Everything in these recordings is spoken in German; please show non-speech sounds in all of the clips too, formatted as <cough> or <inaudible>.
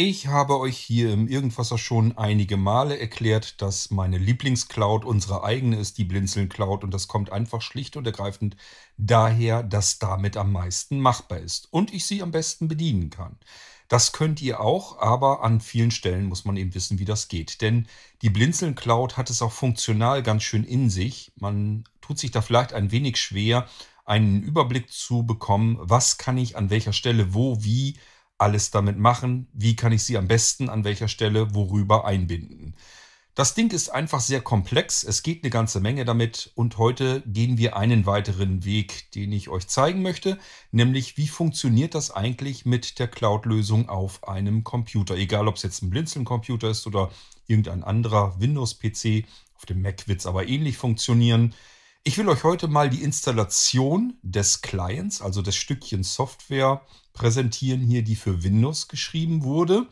Ich habe euch hier im Irgendwasser schon einige Male erklärt, dass meine Lieblingscloud unsere eigene ist, die Blinzeln Cloud. Und das kommt einfach schlicht und ergreifend daher, dass damit am meisten machbar ist und ich sie am besten bedienen kann. Das könnt ihr auch, aber an vielen Stellen muss man eben wissen, wie das geht. Denn die Blinzeln Cloud hat es auch funktional ganz schön in sich. Man tut sich da vielleicht ein wenig schwer, einen Überblick zu bekommen, was kann ich an welcher Stelle, wo, wie alles damit machen, wie kann ich sie am besten an welcher Stelle worüber einbinden. Das Ding ist einfach sehr komplex, es geht eine ganze Menge damit. Und heute gehen wir einen weiteren Weg, den ich euch zeigen möchte, nämlich wie funktioniert das eigentlich mit der Cloud-Lösung auf einem Computer, egal ob es jetzt ein Blinzeln-Computer ist oder irgendein anderer Windows-PC, auf dem Mac wird es aber ähnlich funktionieren. Ich will euch heute mal die Installation des Clients, also des Stückchen Software, präsentieren hier, die für Windows geschrieben wurde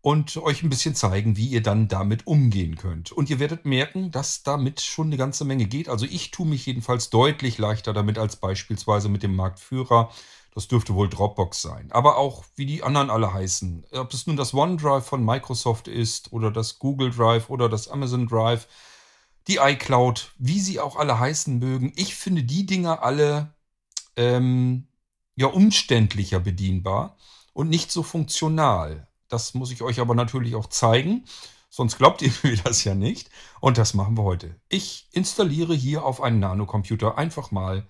und euch ein bisschen zeigen, wie ihr dann damit umgehen könnt. Und ihr werdet merken, dass damit schon eine ganze Menge geht. Also ich tue mich jedenfalls deutlich leichter damit als beispielsweise mit dem Marktführer. Das dürfte wohl Dropbox sein. Aber auch wie die anderen alle heißen. Ob es nun das OneDrive von Microsoft ist oder das Google Drive oder das Amazon Drive die iCloud, wie sie auch alle heißen mögen. Ich finde die Dinger alle ähm, ja umständlicher bedienbar und nicht so funktional. Das muss ich euch aber natürlich auch zeigen, sonst glaubt ihr <laughs> mir das ja nicht. Und das machen wir heute. Ich installiere hier auf einen Nanocomputer einfach mal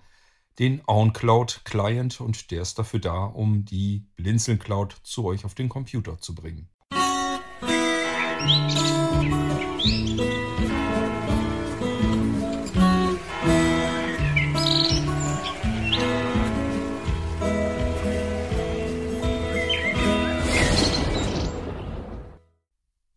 den OnCloud Client und der ist dafür da, um die Blinzeln Cloud zu euch auf den Computer zu bringen. Musik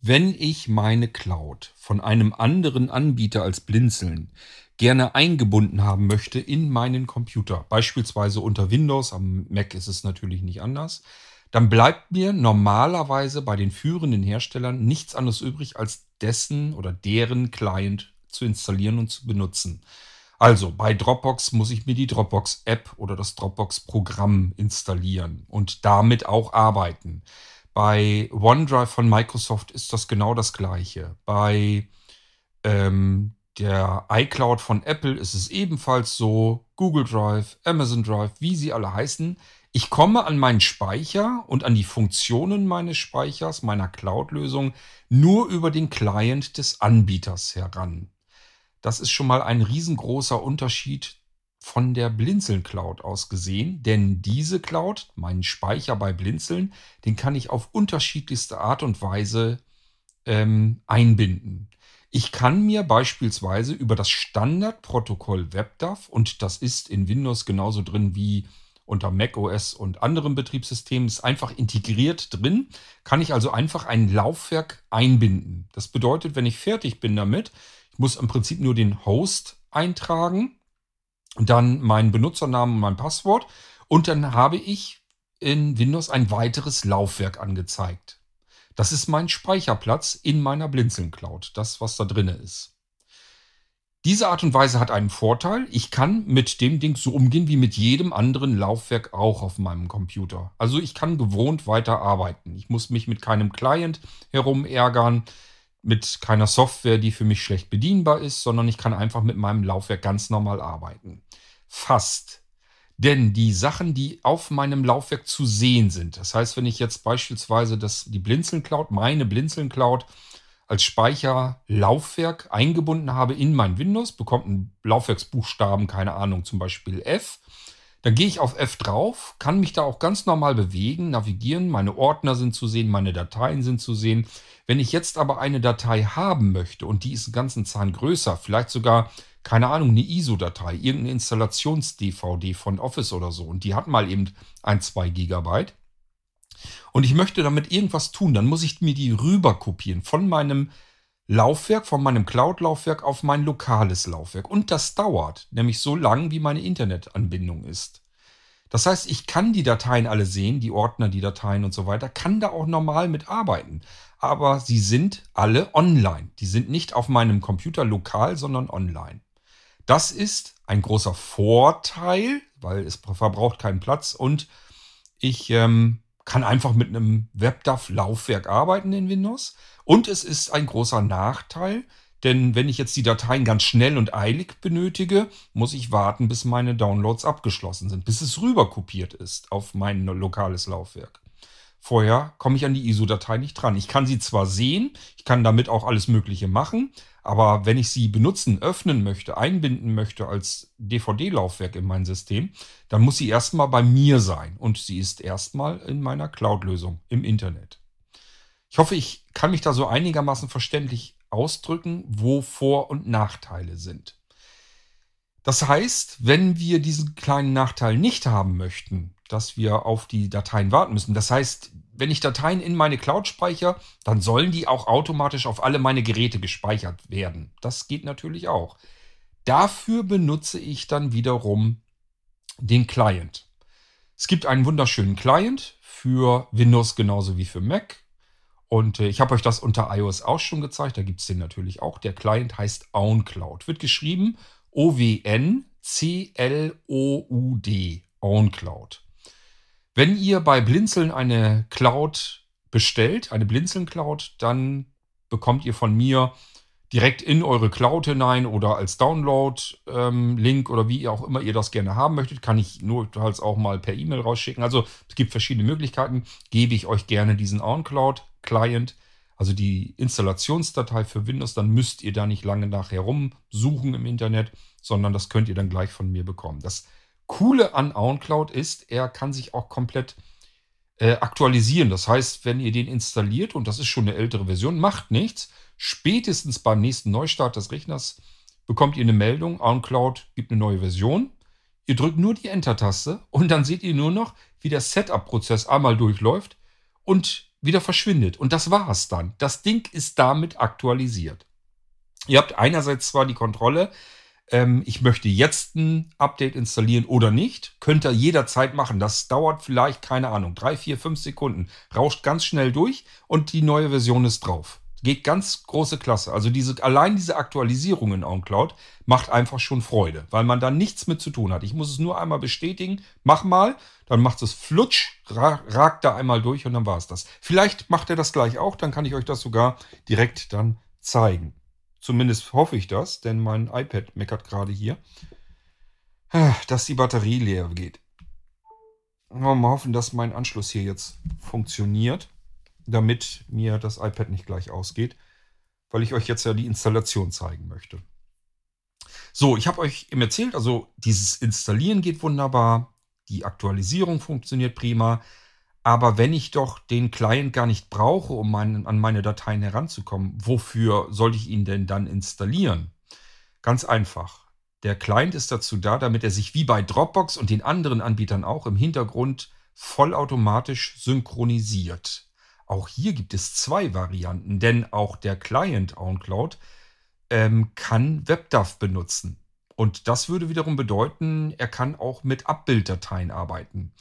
Wenn ich meine Cloud von einem anderen Anbieter als Blinzeln gerne eingebunden haben möchte in meinen Computer, beispielsweise unter Windows, am Mac ist es natürlich nicht anders, dann bleibt mir normalerweise bei den führenden Herstellern nichts anderes übrig, als dessen oder deren Client zu installieren und zu benutzen. Also bei Dropbox muss ich mir die Dropbox App oder das Dropbox Programm installieren und damit auch arbeiten. Bei OneDrive von Microsoft ist das genau das gleiche. Bei ähm, der iCloud von Apple ist es ebenfalls so. Google Drive, Amazon Drive, wie sie alle heißen. Ich komme an meinen Speicher und an die Funktionen meines Speichers, meiner Cloud-Lösung, nur über den Client des Anbieters heran. Das ist schon mal ein riesengroßer Unterschied von der Blinzeln Cloud aus gesehen, denn diese Cloud, meinen Speicher bei Blinzeln, den kann ich auf unterschiedlichste Art und Weise ähm, einbinden. Ich kann mir beispielsweise über das Standardprotokoll WebDAV, und das ist in Windows genauso drin wie unter macOS und anderen Betriebssystemen, ist einfach integriert drin, kann ich also einfach ein Laufwerk einbinden. Das bedeutet, wenn ich fertig bin damit, ich muss im Prinzip nur den Host eintragen dann meinen Benutzernamen und mein Passwort und dann habe ich in Windows ein weiteres Laufwerk angezeigt. Das ist mein Speicherplatz in meiner Blinzeln Cloud, das was da drin ist. Diese Art und Weise hat einen Vorteil. Ich kann mit dem Ding so umgehen wie mit jedem anderen Laufwerk auch auf meinem Computer. Also ich kann gewohnt weiter arbeiten. Ich muss mich mit keinem Client herumärgern mit keiner Software, die für mich schlecht bedienbar ist, sondern ich kann einfach mit meinem Laufwerk ganz normal arbeiten. Fast. Denn die Sachen, die auf meinem Laufwerk zu sehen sind, das heißt, wenn ich jetzt beispielsweise das, die Blinzeln Cloud, meine Blinzeln Cloud als Speicherlaufwerk eingebunden habe in mein Windows, bekommt ein Laufwerksbuchstaben, keine Ahnung, zum Beispiel F, dann gehe ich auf F drauf, kann mich da auch ganz normal bewegen, navigieren, meine Ordner sind zu sehen, meine Dateien sind zu sehen. Wenn ich jetzt aber eine Datei haben möchte und die ist einen ganzen Zahn größer, vielleicht sogar, keine Ahnung, eine ISO-Datei, irgendeine Installations-DVD von Office oder so und die hat mal eben ein, zwei Gigabyte und ich möchte damit irgendwas tun, dann muss ich mir die rüber kopieren von meinem Laufwerk von meinem Cloud-Laufwerk auf mein lokales Laufwerk. Und das dauert, nämlich so lang, wie meine Internetanbindung ist. Das heißt, ich kann die Dateien alle sehen, die Ordner, die Dateien und so weiter, kann da auch normal mitarbeiten. Aber sie sind alle online. Die sind nicht auf meinem Computer lokal, sondern online. Das ist ein großer Vorteil, weil es verbraucht keinen Platz und ich ähm, kann einfach mit einem WebDAV-Laufwerk arbeiten in Windows. Und es ist ein großer Nachteil, denn wenn ich jetzt die Dateien ganz schnell und eilig benötige, muss ich warten, bis meine Downloads abgeschlossen sind, bis es rüber kopiert ist auf mein lokales Laufwerk. Vorher komme ich an die ISO-Datei nicht dran. Ich kann sie zwar sehen, ich kann damit auch alles Mögliche machen, aber wenn ich sie benutzen, öffnen möchte, einbinden möchte als DVD-Laufwerk in mein System, dann muss sie erstmal bei mir sein und sie ist erstmal in meiner Cloud-Lösung im Internet. Ich hoffe, ich kann mich da so einigermaßen verständlich ausdrücken, wo Vor- und Nachteile sind. Das heißt, wenn wir diesen kleinen Nachteil nicht haben möchten, dass wir auf die Dateien warten müssen, das heißt, wenn ich Dateien in meine Cloud speichere, dann sollen die auch automatisch auf alle meine Geräte gespeichert werden. Das geht natürlich auch. Dafür benutze ich dann wiederum den Client. Es gibt einen wunderschönen Client für Windows genauso wie für Mac. Und äh, ich habe euch das unter iOS auch schon gezeigt. Da gibt es den natürlich auch. Der Client heißt OwnCloud. Wird geschrieben O-W-N-C-L-O-U-D. OwnCloud. Wenn ihr bei Blinzeln eine Cloud bestellt, eine Blinzeln-Cloud, dann bekommt ihr von mir direkt in eure Cloud hinein oder als Download-Link ähm, oder wie auch immer ihr das gerne haben möchtet, kann ich nur halt auch mal per E-Mail rausschicken. Also es gibt verschiedene Möglichkeiten. Gebe ich euch gerne diesen OnCloud Client, also die Installationsdatei für Windows, dann müsst ihr da nicht lange nachher rumsuchen im Internet, sondern das könnt ihr dann gleich von mir bekommen. Das Coole an OwnCloud ist, er kann sich auch komplett äh, aktualisieren. Das heißt, wenn ihr den installiert, und das ist schon eine ältere Version, macht nichts, spätestens beim nächsten Neustart des Rechners bekommt ihr eine Meldung, OwnCloud gibt eine neue Version. Ihr drückt nur die Enter-Taste und dann seht ihr nur noch, wie der Setup-Prozess einmal durchläuft und wieder verschwindet. Und das war es dann. Das Ding ist damit aktualisiert. Ihr habt einerseits zwar die Kontrolle, ähm, ich möchte jetzt ein Update installieren oder nicht. Könnt ihr jederzeit machen. Das dauert vielleicht, keine Ahnung, drei, vier, fünf Sekunden. Rauscht ganz schnell durch und die neue Version ist drauf. Geht ganz große Klasse. Also diese, allein diese Aktualisierung in OnCloud macht einfach schon Freude, weil man da nichts mit zu tun hat. Ich muss es nur einmal bestätigen, mach mal, dann macht es flutsch, ragt da einmal durch und dann war es das. Vielleicht macht er das gleich auch, dann kann ich euch das sogar direkt dann zeigen. Zumindest hoffe ich das, denn mein iPad meckert gerade hier, dass die Batterie leer geht. Mal hoffen, dass mein Anschluss hier jetzt funktioniert damit mir das iPad nicht gleich ausgeht, weil ich euch jetzt ja die Installation zeigen möchte. So, ich habe euch eben erzählt, also dieses Installieren geht wunderbar, die Aktualisierung funktioniert prima, aber wenn ich doch den Client gar nicht brauche, um mein, an meine Dateien heranzukommen, wofür soll ich ihn denn dann installieren? Ganz einfach. Der Client ist dazu da, damit er sich wie bei Dropbox und den anderen Anbietern auch im Hintergrund vollautomatisch synchronisiert. Auch hier gibt es zwei Varianten, denn auch der Client OnCloud ähm, kann WebDAV benutzen. Und das würde wiederum bedeuten, er kann auch mit Abbilddateien arbeiten.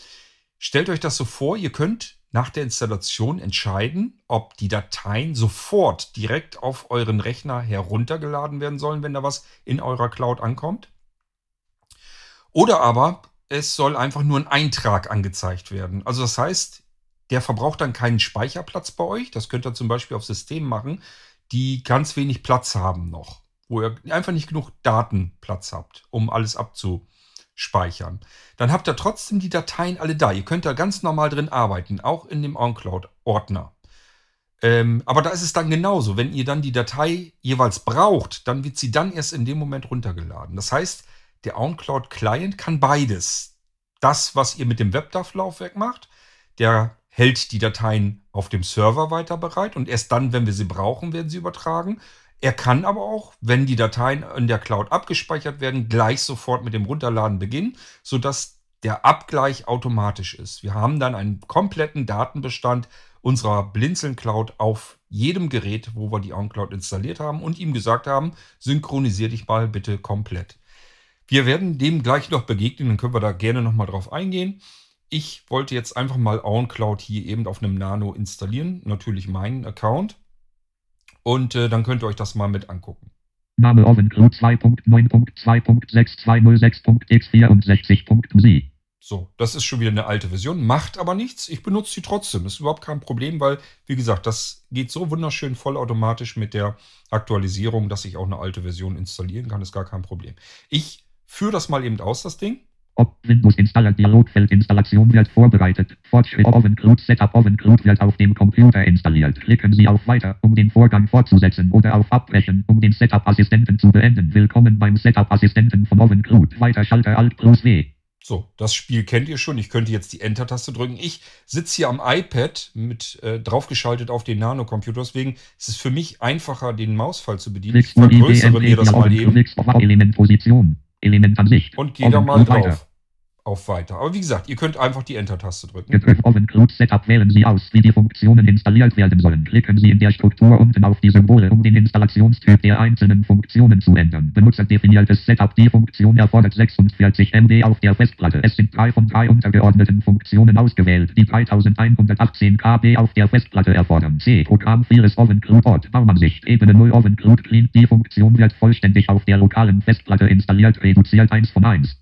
Stellt euch das so vor, ihr könnt nach der Installation entscheiden, ob die Dateien sofort direkt auf euren Rechner heruntergeladen werden sollen, wenn da was in eurer Cloud ankommt. Oder aber es soll einfach nur ein Eintrag angezeigt werden. Also das heißt, der verbraucht dann keinen Speicherplatz bei euch. Das könnt ihr zum Beispiel auf Systemen machen, die ganz wenig Platz haben noch, wo ihr einfach nicht genug Datenplatz habt, um alles abzuspeichern. Dann habt ihr trotzdem die Dateien alle da. Ihr könnt da ganz normal drin arbeiten, auch in dem OnCloud-Ordner. Ähm, aber da ist es dann genauso. Wenn ihr dann die Datei jeweils braucht, dann wird sie dann erst in dem Moment runtergeladen. Das heißt, der OnCloud Client kann beides. Das, was ihr mit dem WebDAV-Laufwerk macht, der hält die Dateien auf dem Server weiter bereit und erst dann, wenn wir sie brauchen, werden sie übertragen. Er kann aber auch, wenn die Dateien in der Cloud abgespeichert werden, gleich sofort mit dem Runterladen beginnen, sodass der Abgleich automatisch ist. Wir haben dann einen kompletten Datenbestand unserer Blinzeln Cloud auf jedem Gerät, wo wir die OnCloud installiert haben und ihm gesagt haben, synchronisier dich mal bitte komplett. Wir werden dem gleich noch begegnen, dann können wir da gerne nochmal drauf eingehen. Ich wollte jetzt einfach mal OwnCloud hier eben auf einem Nano installieren. Natürlich meinen Account. Und äh, dann könnt ihr euch das mal mit angucken. Name OvenCloud 2.9.2.6206.x64.sie. So, das ist schon wieder eine alte Version, macht aber nichts. Ich benutze sie trotzdem. Ist überhaupt kein Problem, weil, wie gesagt, das geht so wunderschön vollautomatisch mit der Aktualisierung, dass ich auch eine alte Version installieren kann. Ist gar kein Problem. Ich führe das mal eben aus, das Ding. Ob Windows installiert Dialogfeld Installation wird vorbereitet. Fortschritt OvenCrude Setup OvenCrude wird auf dem Computer installiert. Klicken Sie auf Weiter, um den Vorgang fortzusetzen oder auf Abbrechen, um den Setup-Assistenten zu beenden. Willkommen beim Setup-Assistenten von OvenCrude. Weiter Schalter Alt plus W. So, das Spiel kennt ihr schon. Ich könnte jetzt die Enter-Taste drücken. Ich sitze hier am iPad mit äh, draufgeschaltet auf den Nano-Computer. Deswegen ist es für mich einfacher, den Mausfall zu bedienen. Ich vergrößere mir das mal eben. Elementposition. Elementansicht. Und gehe da mal drauf auf Weiter. Aber wie gesagt, ihr könnt einfach die Enter-Taste drücken. Begriff OvenCrude Setup wählen Sie aus, wie die Funktionen installiert werden sollen. Klicken Sie in der Struktur unten auf die Symbole, um den Installationstyp der einzelnen Funktionen zu ändern. Benutzerdefiniertes Setup. Die Funktion erfordert 46 MB auf der Festplatte. Es sind drei von drei untergeordneten Funktionen ausgewählt, die 3118 KB auf der Festplatte erfordern. C. Programm vieles OvenCrude Ort. Baumansicht. Ebene 0 OvenCrude Clean. Die Funktion wird vollständig auf der lokalen Festplatte installiert. Reduziert 1 von 1.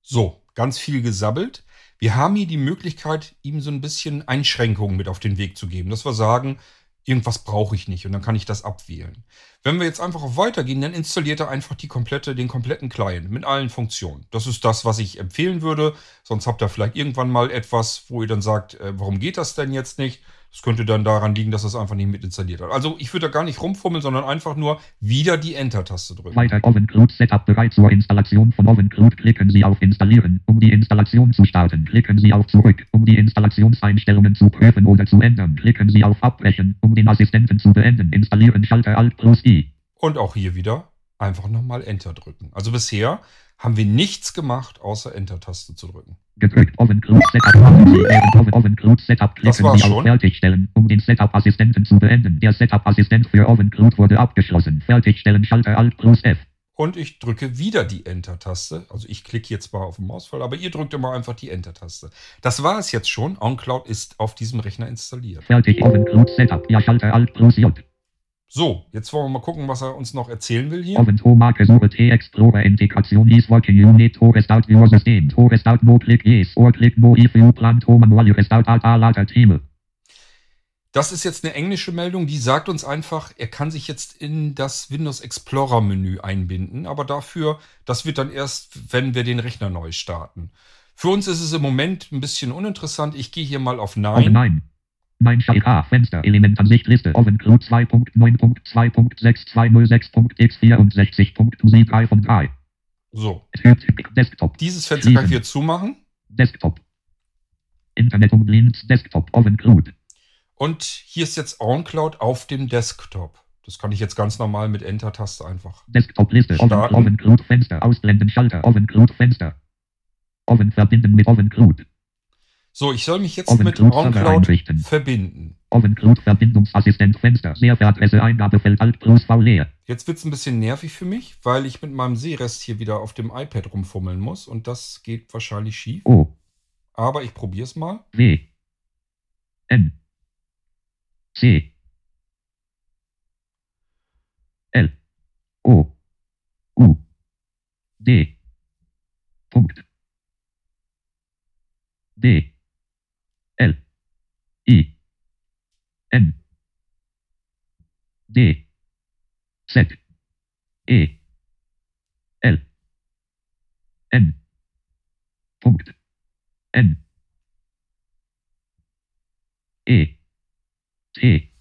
So, ganz viel gesabbelt. Wir haben hier die Möglichkeit, ihm so ein bisschen Einschränkungen mit auf den Weg zu geben, dass wir sagen, irgendwas brauche ich nicht und dann kann ich das abwählen. Wenn wir jetzt einfach auf Weitergehen, dann installiert er einfach die komplette, den kompletten Client mit allen Funktionen. Das ist das, was ich empfehlen würde. Sonst habt ihr vielleicht irgendwann mal etwas, wo ihr dann sagt, äh, warum geht das denn jetzt nicht? Das könnte dann daran liegen, dass es einfach nicht mit installiert hat. Also ich würde da gar nicht rumfummeln, sondern einfach nur wieder die Enter-Taste drücken. Weiter OvenCrude Setup bereit zur Installation von OvenCrude. Klicken Sie auf Installieren, um die Installation zu starten. Klicken Sie auf Zurück, um die Installationseinstellungen zu prüfen oder zu ändern. Klicken Sie auf Abbrechen, um den Assistenten zu beenden. Installieren Schalter Alt plus I. Und auch hier wieder einfach nochmal Enter drücken. Also bisher haben wir nichts gemacht, außer Enter-Taste zu drücken. Gedrückt OvenCrude Setup. OvenCrude Setup klicken Sie auf. Fertigstellen, um den Setup-Assistenten zu beenden. Der Setup-Assistent für OvenCrude wurde abgeschlossen. Fertigstellen Schalter Alt plus F. Und ich drücke wieder die Enter-Taste. Also ich klicke jetzt mal auf den Mausfall, aber ihr drückt immer einfach die Enter-Taste. Das war es jetzt schon. OnCloud ist auf diesem Rechner installiert. Fertig OvenCrude Setup. Ja Schalter Alt plus J. So, jetzt wollen wir mal gucken, was er uns noch erzählen will hier. Oven Marke Suche T Explorer Integration is working unit to restart your system. To restart no click yes or click no if you plan to manually restart alt alternative. Das ist jetzt eine englische Meldung, die sagt uns einfach, er kann sich jetzt in das Windows Explorer Menü einbinden, aber dafür, das wird dann erst, wenn wir den Rechner neu starten. Für uns ist es im Moment ein bisschen uninteressant. Ich gehe hier mal auf Nein. Nein. Mein Schalter, Fenster, Elementansicht, Liste, OvenCrude 2.9.2.62064.7 von 3. So. Desktop. Dieses Fenster kann ich hier zumachen. Desktop. Internet und Links, Desktop, OvenCrude. Und hier ist jetzt OnCloud auf dem Desktop. Das kann ich jetzt ganz normal mit Enter-Taste einfach. Desktop-Liste, OvenCrude, Fenster, Ausblenden, Schalter, OvenCrude, Fenster. Oven verbinden mit OvenCrude. So, ich soll mich jetzt Oven mit OnCloud verbinden. OnCloud Verbindungsassistent Fenster. Mehrfachadresse Eingabefeld Alt plus V leer. Jetzt wird es ein bisschen nervig für mich, weil ich mit meinem Sehrest hier wieder auf dem iPad rumfummeln muss und das geht wahrscheinlich schief. O. Aber ich probiere es mal. W. N. C. L. O. U. D. Punkt. D. L I N. D. Z. E. L. N. Punkt. N. E. T.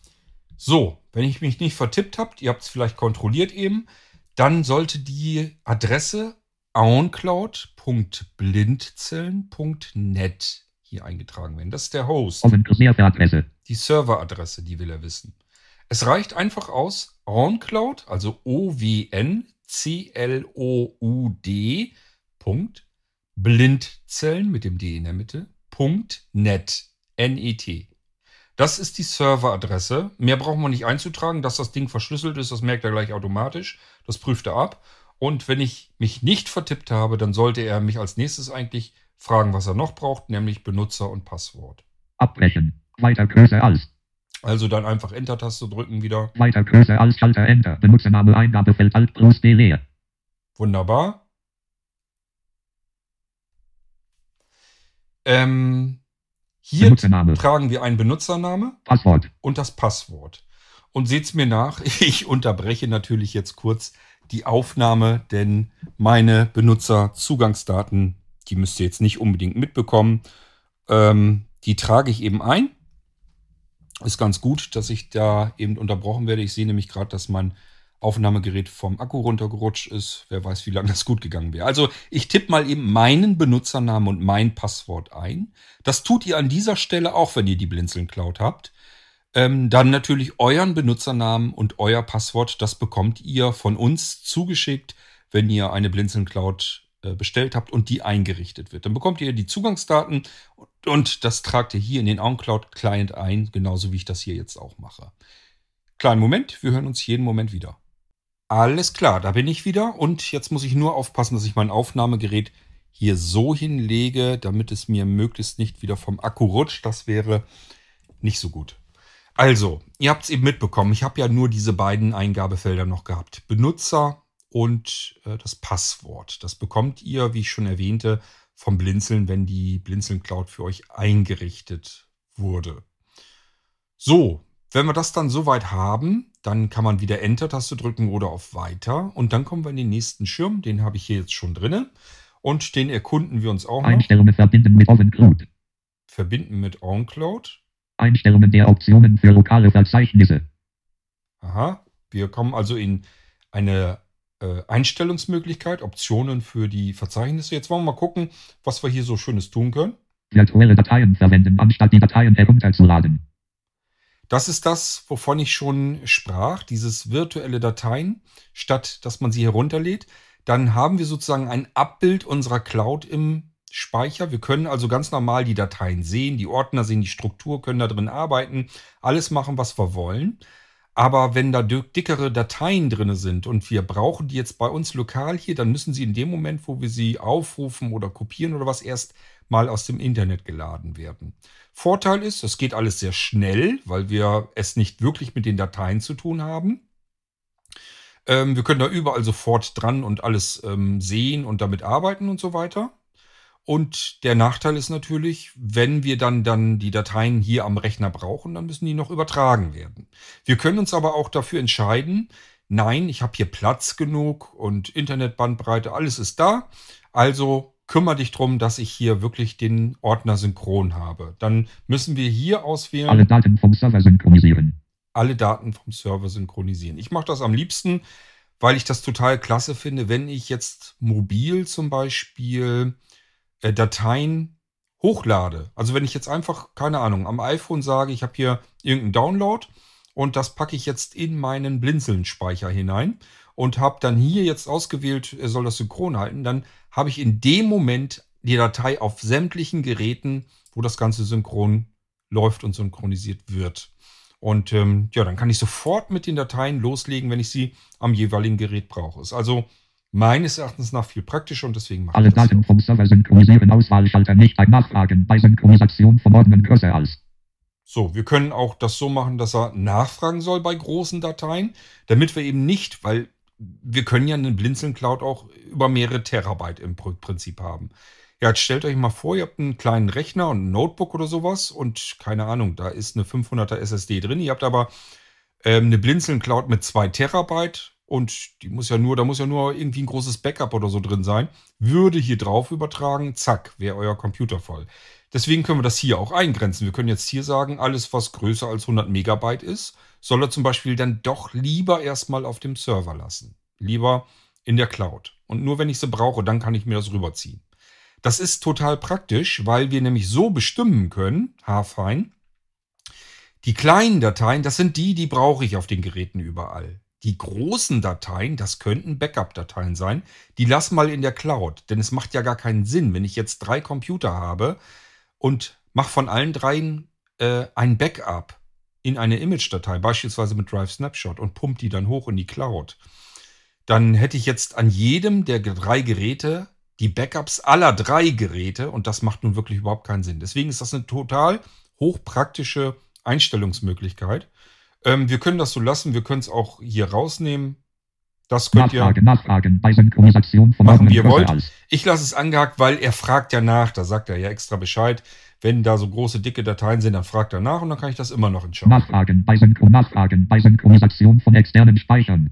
So, wenn ich mich nicht vertippt habt, ihr habt es vielleicht kontrolliert eben, dann sollte die Adresse oncloud.blindzellen.net hier eingetragen werden. Das ist der Host. Serveradresse. Die Serveradresse, die will er wissen. Es reicht einfach aus OwnCloud, also O-W-N-C-L-O-U-D, Punkt, Blindzellen mit dem D in der Mitte, Punkt, net, N-E-T. Das ist die Serveradresse. Mehr brauchen wir nicht einzutragen. Dass das Ding verschlüsselt ist, das merkt er gleich automatisch. Das prüft er ab. Und wenn ich mich nicht vertippt habe, dann sollte er mich als nächstes eigentlich fragen, was er noch braucht, nämlich Benutzer und Passwort. Abbrechen. Weiter größer als. Also dann einfach Enter-Taste drücken wieder. Weiter größer als Schalter Enter. Benutzername Eingabefeld Alt plus D leer. Wunderbar. Ähm, hier tragen wir einen Benutzername Passwort. und das Passwort. Und seht's mir nach, <laughs> ich unterbreche natürlich jetzt kurz die Aufnahme, denn meine Benutzerzugangsdaten, die müsst ihr jetzt nicht unbedingt mitbekommen. Ähm, die trage ich eben ein. Ist ganz gut, dass ich da eben unterbrochen werde. Ich sehe nämlich gerade, dass mein Aufnahmegerät vom Akku runtergerutscht ist. Wer weiß, wie lange das gut gegangen wäre. Also ich tippe mal eben meinen Benutzernamen und mein Passwort ein. Das tut ihr an dieser Stelle auch, wenn ihr die Blinzeln Cloud habt. Ähm, dann natürlich euren Benutzernamen und euer Passwort. Das bekommt ihr von uns zugeschickt, wenn ihr eine Blinzeln Cloud bestellt habt und die eingerichtet wird. Dann bekommt ihr die Zugangsdaten und das tragt ihr hier in den OnCloud Client ein, genauso wie ich das hier jetzt auch mache. Kleinen Moment, wir hören uns jeden Moment wieder. Alles klar, da bin ich wieder und jetzt muss ich nur aufpassen, dass ich mein Aufnahmegerät hier so hinlege, damit es mir möglichst nicht wieder vom Akku rutscht. Das wäre nicht so gut. Also, ihr habt es eben mitbekommen, ich habe ja nur diese beiden Eingabefelder noch gehabt. Benutzer und äh, das Passwort. Das bekommt ihr, wie ich schon erwähnte, vom Blinzeln, wenn die Blinzeln Cloud für euch eingerichtet wurde. So, wenn wir das dann soweit haben, dann kann man wieder Enter-Taste drücken oder auf Weiter. Und dann kommen wir in den nächsten Schirm. Den habe ich hier jetzt schon drinne. Und den erkunden wir uns auch noch. Einstellungen verbinden mit OpenCloud. Verbinden mit OnCloud. Einstellungen der Optionen für lokale Verzeichnisse. Aha. Wir kommen also in eine äh, Einstellungsmöglichkeit, Optionen für die Verzeichnisse. Jetzt wollen wir mal gucken, was wir hier so Schönes tun können. Virtuelle Dateien verwenden, anstatt die Dateien herunterzuladen. Das ist das, wovon ich schon sprach, dieses virtuelle Dateien, statt dass man sie herunterlädt. Dann haben wir sozusagen ein Abbild unserer Cloud im Speicher. Wir können also ganz normal die Dateien sehen, die Ordner sehen, die Struktur, können da drin arbeiten, alles machen, was wir wollen. Aber wenn da dickere Dateien drin sind und wir brauchen die jetzt bei uns lokal hier, dann müssen sie in dem Moment, wo wir sie aufrufen oder kopieren oder was, erst mal aus dem Internet geladen werden. Vorteil ist, es geht alles sehr schnell, weil wir es nicht wirklich mit den Dateien zu tun haben. Ähm, wir können da überall sofort dran und alles ähm, sehen und damit arbeiten und so weiter. Und der Nachteil ist natürlich, wenn wir dann, dann die Dateien hier am Rechner brauchen, dann müssen die noch übertragen werden. Wir können uns aber auch dafür entscheiden, nein, ich habe hier Platz genug und Internetbandbreite, alles ist da. Also kümmere dich drum, dass ich hier wirklich den Ordner synchron habe. Dann müssen wir hier auswählen. Alle Daten vom Server synchronisieren. Alle Daten vom Server synchronisieren. Ich mache das am liebsten, weil ich das total klasse finde, wenn ich jetzt mobil zum Beispiel Dateien hochlade. Also wenn ich jetzt einfach, keine Ahnung, am iPhone sage, ich habe hier irgendeinen Download und das packe ich jetzt in meinen Blinzeln-Speicher hinein und habe dann hier jetzt ausgewählt, er soll das synchron halten, dann habe ich in dem Moment die Datei auf sämtlichen Geräten, wo das Ganze synchron läuft und synchronisiert wird. Und ähm, ja, dann kann ich sofort mit den Dateien loslegen, wenn ich sie am jeweiligen Gerät brauche. Ist also meines Erachtens nach viel praktischer und deswegen mache Alle ich das. Daten so. vom Server synchronisieren. Auswahlschalter nicht beim Nachfragen. Bei Synchronisation von Ordnern größer als. So, wir können auch das so machen, dass er nachfragen soll bei großen Dateien, damit wir eben nicht, weil wir können ja eine Blinzeln Cloud auch über mehrere Terabyte im Pr- Prinzip haben. Ja, jetzt stellt euch mal vor, ihr habt einen kleinen Rechner und ein Notebook oder sowas und keine Ahnung, da ist eine 500er SSD drin. Ihr habt aber ähm, eine Blinzeln Cloud mit 2 Terabyte und die muss ja nur, da muss ja nur irgendwie ein großes Backup oder so drin sein. Würde hier drauf übertragen, zack, wäre euer Computer voll. Deswegen können wir das hier auch eingrenzen. Wir können jetzt hier sagen, alles, was größer als 100 Megabyte ist, soll er zum Beispiel dann doch lieber erstmal auf dem Server lassen. Lieber in der Cloud. Und nur wenn ich sie brauche, dann kann ich mir das rüberziehen. Das ist total praktisch, weil wir nämlich so bestimmen können, haarfein, die kleinen Dateien, das sind die, die brauche ich auf den Geräten überall. Die großen Dateien, das könnten Backup-Dateien sein, die lass mal in der Cloud. Denn es macht ja gar keinen Sinn, wenn ich jetzt drei Computer habe und mache von allen dreien äh, ein Backup in eine Image-Datei, beispielsweise mit Drive Snapshot und pumpt die dann hoch in die Cloud. Dann hätte ich jetzt an jedem der drei Geräte die Backups aller drei Geräte und das macht nun wirklich überhaupt keinen Sinn. Deswegen ist das eine total hochpraktische Einstellungsmöglichkeit. Ähm, wir können das so lassen, wir können es auch hier rausnehmen. Das könnt ihr Nachfragen, bei Synchronisation von machen, wie ihr wollt. als. Ich lasse es angehakt, weil er fragt ja nach. Da sagt er ja extra Bescheid. Wenn da so große, dicke Dateien sind, dann fragt er nach und dann kann ich das immer noch entscheiden. Nachfragen bei Synchron Nachfragen bei Synchronisation von externen Speichern.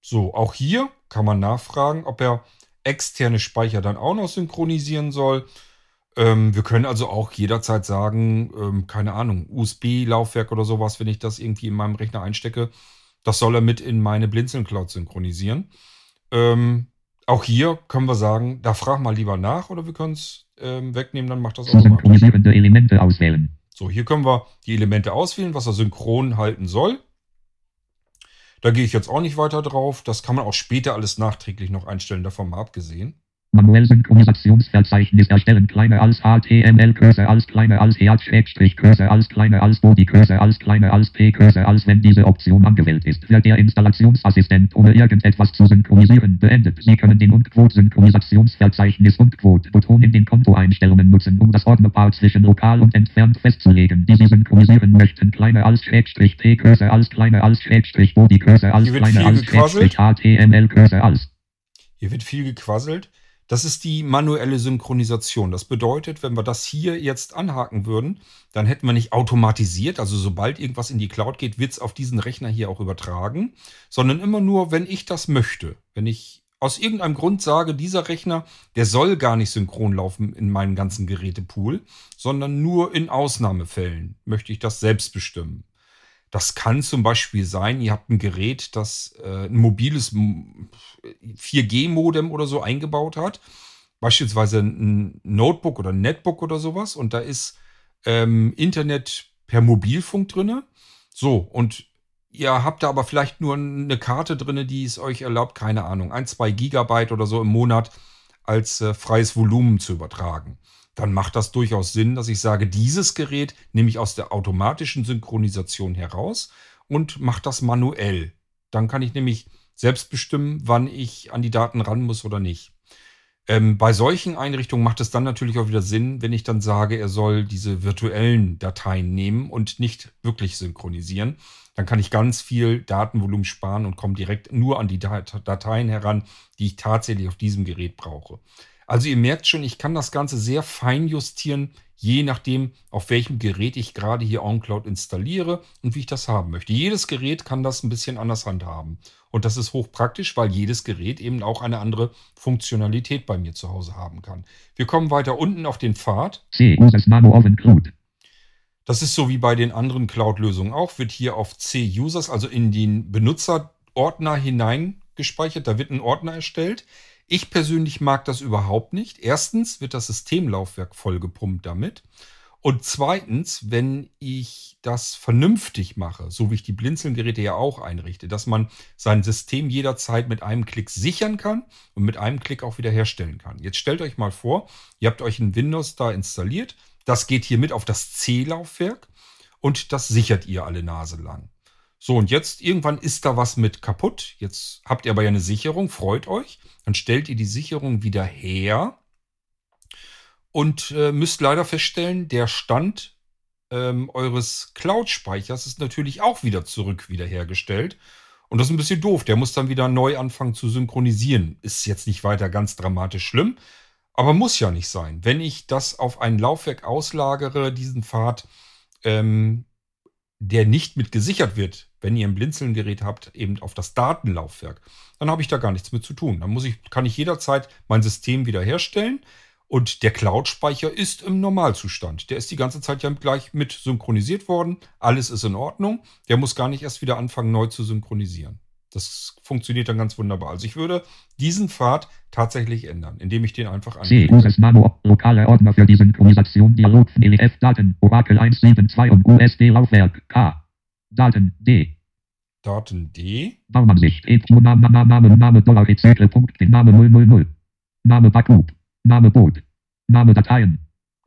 So, auch hier kann man nachfragen, ob er externe Speicher dann auch noch synchronisieren soll. Ähm, wir können also auch jederzeit sagen, ähm, keine Ahnung, USB-Laufwerk oder sowas, wenn ich das irgendwie in meinem Rechner einstecke, das soll er mit in meine Blinzeln Cloud synchronisieren. Ähm, auch hier können wir sagen, da frag mal lieber nach oder wir können es ähm, wegnehmen, dann macht das automatisch. synchronisierende Elemente auswählen. So, hier können wir die Elemente auswählen, was er synchron halten soll. Da gehe ich jetzt auch nicht weiter drauf. Das kann man auch später alles nachträglich noch einstellen, davon mal abgesehen. Manuell Synchronisationsverzeichnis erstellen kleiner als HTML Cursor als kleiner als Herz-Schrägstrich Cursor als kleiner als Body Cursor als kleiner als P Cursor als wenn diese Option angewählt ist, wird der Installationsassistent ohne irgendetwas zu synchronisieren beendet. Sie können den Unquote Synchronisationsverzeichnis Unquote Button in den Kontoeinstellungen nutzen, um das Ordnerpaar zwischen lokal und entfernt festzulegen, die Sie synchronisieren möchten. Kleiner als Schrägstrich P Cursor als kleiner als Schrägstrich Body Cursor als kleiner als. Schrägstrich HTML Cursor als. Hier wird viel gequasselt. Das ist die manuelle Synchronisation. Das bedeutet, wenn wir das hier jetzt anhaken würden, dann hätten wir nicht automatisiert, also sobald irgendwas in die Cloud geht, wird es auf diesen Rechner hier auch übertragen, sondern immer nur, wenn ich das möchte. Wenn ich aus irgendeinem Grund sage, dieser Rechner, der soll gar nicht synchron laufen in meinem ganzen Gerätepool, sondern nur in Ausnahmefällen möchte ich das selbst bestimmen. Das kann zum Beispiel sein, ihr habt ein Gerät, das äh, ein mobiles M- 4G-Modem oder so eingebaut hat. Beispielsweise ein Notebook oder ein Netbook oder sowas. Und da ist ähm, Internet per Mobilfunk drinne. So, und ihr habt da aber vielleicht nur eine Karte drinne, die es euch erlaubt, keine Ahnung, ein, zwei Gigabyte oder so im Monat als äh, freies Volumen zu übertragen. Dann macht das durchaus Sinn, dass ich sage, dieses Gerät nehme ich aus der automatischen Synchronisation heraus und mache das manuell. Dann kann ich nämlich selbst bestimmen, wann ich an die Daten ran muss oder nicht. Ähm, bei solchen Einrichtungen macht es dann natürlich auch wieder Sinn, wenn ich dann sage, er soll diese virtuellen Dateien nehmen und nicht wirklich synchronisieren. Dann kann ich ganz viel Datenvolumen sparen und komme direkt nur an die Dat Dateien heran, die ich tatsächlich auf diesem Gerät brauche. Also ihr merkt schon, ich kann das Ganze sehr fein justieren, je nachdem, auf welchem Gerät ich gerade hier OnCloud installiere und wie ich das haben möchte. Jedes Gerät kann das ein bisschen anders handhaben. Und das ist hochpraktisch, weil jedes Gerät eben auch eine andere Funktionalität bei mir zu Hause haben kann. Wir kommen weiter unten auf den Pfad. C. Users Name Oven Cloud. Das ist so wie bei den anderen Cloud-Lösungen auch, wird hier auf C-Users, also in den Benutzerordner hineingespeichert. Da wird ein Ordner erstellt. Ich persönlich mag das überhaupt nicht. Erstens wird das Systemlaufwerk vollgepumpt damit. Und zweitens, wenn ich das vernünftig mache, so wie ich die Blinzelgeräte ja auch einrichte, dass man sein System jederzeit mit einem Klick sichern kann und mit einem Klick auch wieder herstellen kann. Jetzt stellt euch mal vor, ihr habt euch ein Windows da installiert. Das geht hier mit auf das C-Laufwerk und das sichert ihr alle Nase lang. So, und jetzt irgendwann ist da was mit kaputt. Jetzt habt ihr aber ja eine Sicherung, freut euch. Dann stellt ihr die Sicherung wieder her und äh, müsst leider feststellen, der Stand ähm, eures Cloud-Speichers ist natürlich auch wieder zurück wiederhergestellt. Und das ist ein bisschen doof. Der muss dann wieder neu anfangen zu synchronisieren. Ist jetzt nicht weiter ganz dramatisch schlimm, aber muss ja nicht sein. Wenn ich das auf ein Laufwerk auslagere, diesen Pfad, ähm, der nicht mit gesichert wird, wenn ihr ein Blinzelgerät habt, eben auf das Datenlaufwerk, dann habe ich da gar nichts mit zu tun. Dann muss ich, kann ich jederzeit mein System wiederherstellen und der Cloud-Speicher ist im Normalzustand. Der ist die ganze Zeit ja gleich mit synchronisiert worden. Alles ist in Ordnung. Der muss gar nicht erst wieder anfangen, neu zu synchronisieren. Das funktioniert dann ganz wunderbar. Also ich würde diesen Pfad tatsächlich ändern, indem ich den einfach. Users Name Op- Lokale Ordner für die Synchronisation Dialog ELF Daten Oracle 172 und USD Laufwerk K. Daten D. Daten D. Baumansicht EQ Name Name Name Name Dollar EC Punkt den Name 000. Name Backup. Name Boot. Name Dateien.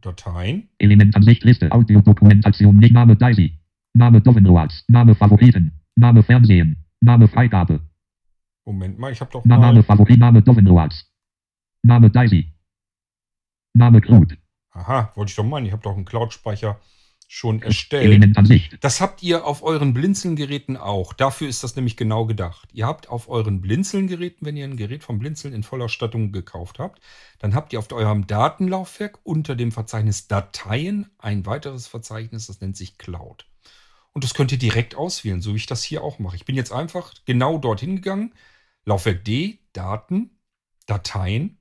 Dateien. Elementansicht Liste Audiodokumentation nicht Name Daisy. Name Downloads. Name Favoriten. Name Fernsehen. Name Freigabe. Moment mal, ich habe doch Na, Name mal. Favorit. Name Downloads. Name Daisy. Name Cloud. Aha, wollte ich doch meinen. Ich habe doch einen Cloud-Speicher schon erstellt. Das habt ihr auf euren Blinzeln-Geräten auch. Dafür ist das nämlich genau gedacht. Ihr habt auf euren Blinzeln-Geräten, wenn ihr ein Gerät vom Blinzeln in Vollausstattung gekauft habt, dann habt ihr auf eurem Datenlaufwerk unter dem Verzeichnis Dateien ein weiteres Verzeichnis, das nennt sich Cloud. Und das könnt ihr direkt auswählen, so wie ich das hier auch mache. Ich bin jetzt einfach genau dorthin gegangen. Laufwerk D, Daten, Dateien,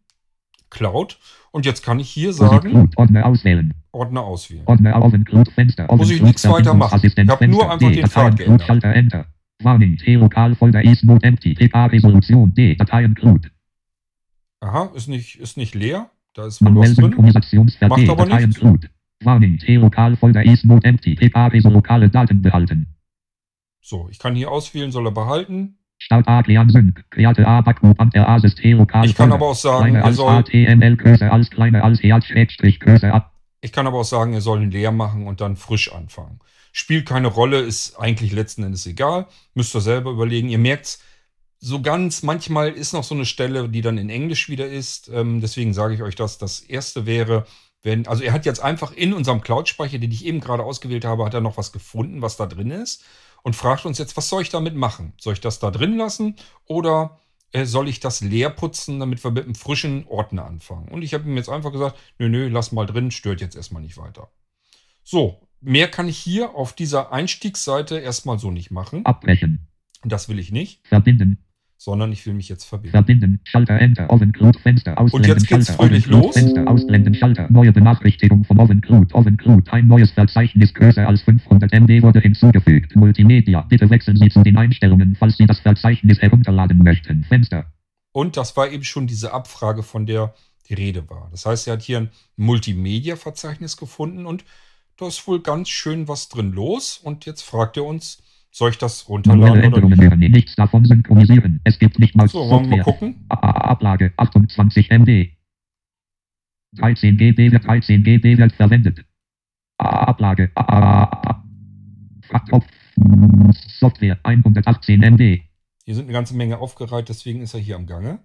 Cloud. Und jetzt kann ich hier sagen, Ordner auswählen. Ordner auswählen. Ordner Oven Cloud Fenster. Muss ich nichts weiter machen. Ich hab nur einfach D, den Pfad geändert. Warning. T-Lokal Folder ist Mode Empty. TK Resolution D. Dateien Cloud. Aha, ist nicht, ist nicht leer. Da ist wohl was drin. Macht aber nichts. Warning. T-Lokal Folder ist Mode Empty. TK lokale Daten behalten. So, ich kann hier auswählen, soll er behalten. Start A Klean Sync. Kreate A an der A System lokal Ich kann aber auch sagen, er soll, HTML größer als kleiner als Herz Schrägstrich größer ab. ich kann aber auch sagen, er soll ihn leer machen und dann frisch anfangen. Spielt keine Rolle, ist eigentlich letzten Endes egal. Müsst ihr selber überlegen. Ihr merkt's, so ganz, manchmal ist noch so eine Stelle, die dann in Englisch wieder ist. Ähm, deswegen sage ich euch das. Das erste wäre, wenn, also er hat jetzt einfach in unserem Cloud-Speicher, den ich eben gerade ausgewählt habe, hat er noch was gefunden, was da drin ist und fragt uns jetzt, was soll ich damit machen? Soll ich das da drin lassen oder äh, soll ich das leer putzen, damit wir mit einem frischen Ordner anfangen? Und ich habe ihm jetzt einfach gesagt, nö, nö, lass mal drin, stört jetzt erstmal nicht weiter. So, mehr kann ich hier auf dieser Einstiegsseite erstmal so nicht machen. Abbrechen. Das will ich nicht, Verbinden. Sondern ich will mich jetzt verbinden. Verbinden. Schalter Enter. Oven Cloud Fenster. Ausblenden. jetzt geht's Schalter. fröhlich los. Fenster. Ausblenden. Schalter. Neue Benachrichtigung von Oven Cloud. Oven Cloud. Ein neues Verzeichnis größer als 500 MB wurde hinzugefügt. Multimedia. Bitte wechseln Sie zu den Einstellungen, falls Sie das Verzeichnis herunterladen möchten. Fenster. Und das war eben schon diese Abfrage, von der die Rede war. Das heißt, er hat hier ein Multimedia-Verzeichnis gefunden und da ist wohl ganz schön was drin los. Und jetzt fragt er uns, soll ich das runterladen oder Änderungen nicht? werden nichts davon synchronisieren. Es gibt nicht mal So, wollen wir mal Software. gucken. Ablage 28 MB. 13 GB wird 13 GB wird verwendet. A- Ablage A- A- A- Fragtopf. Software 118 MB. Hier sind eine ganze Menge aufgereiht, deswegen ist er hier am Gange.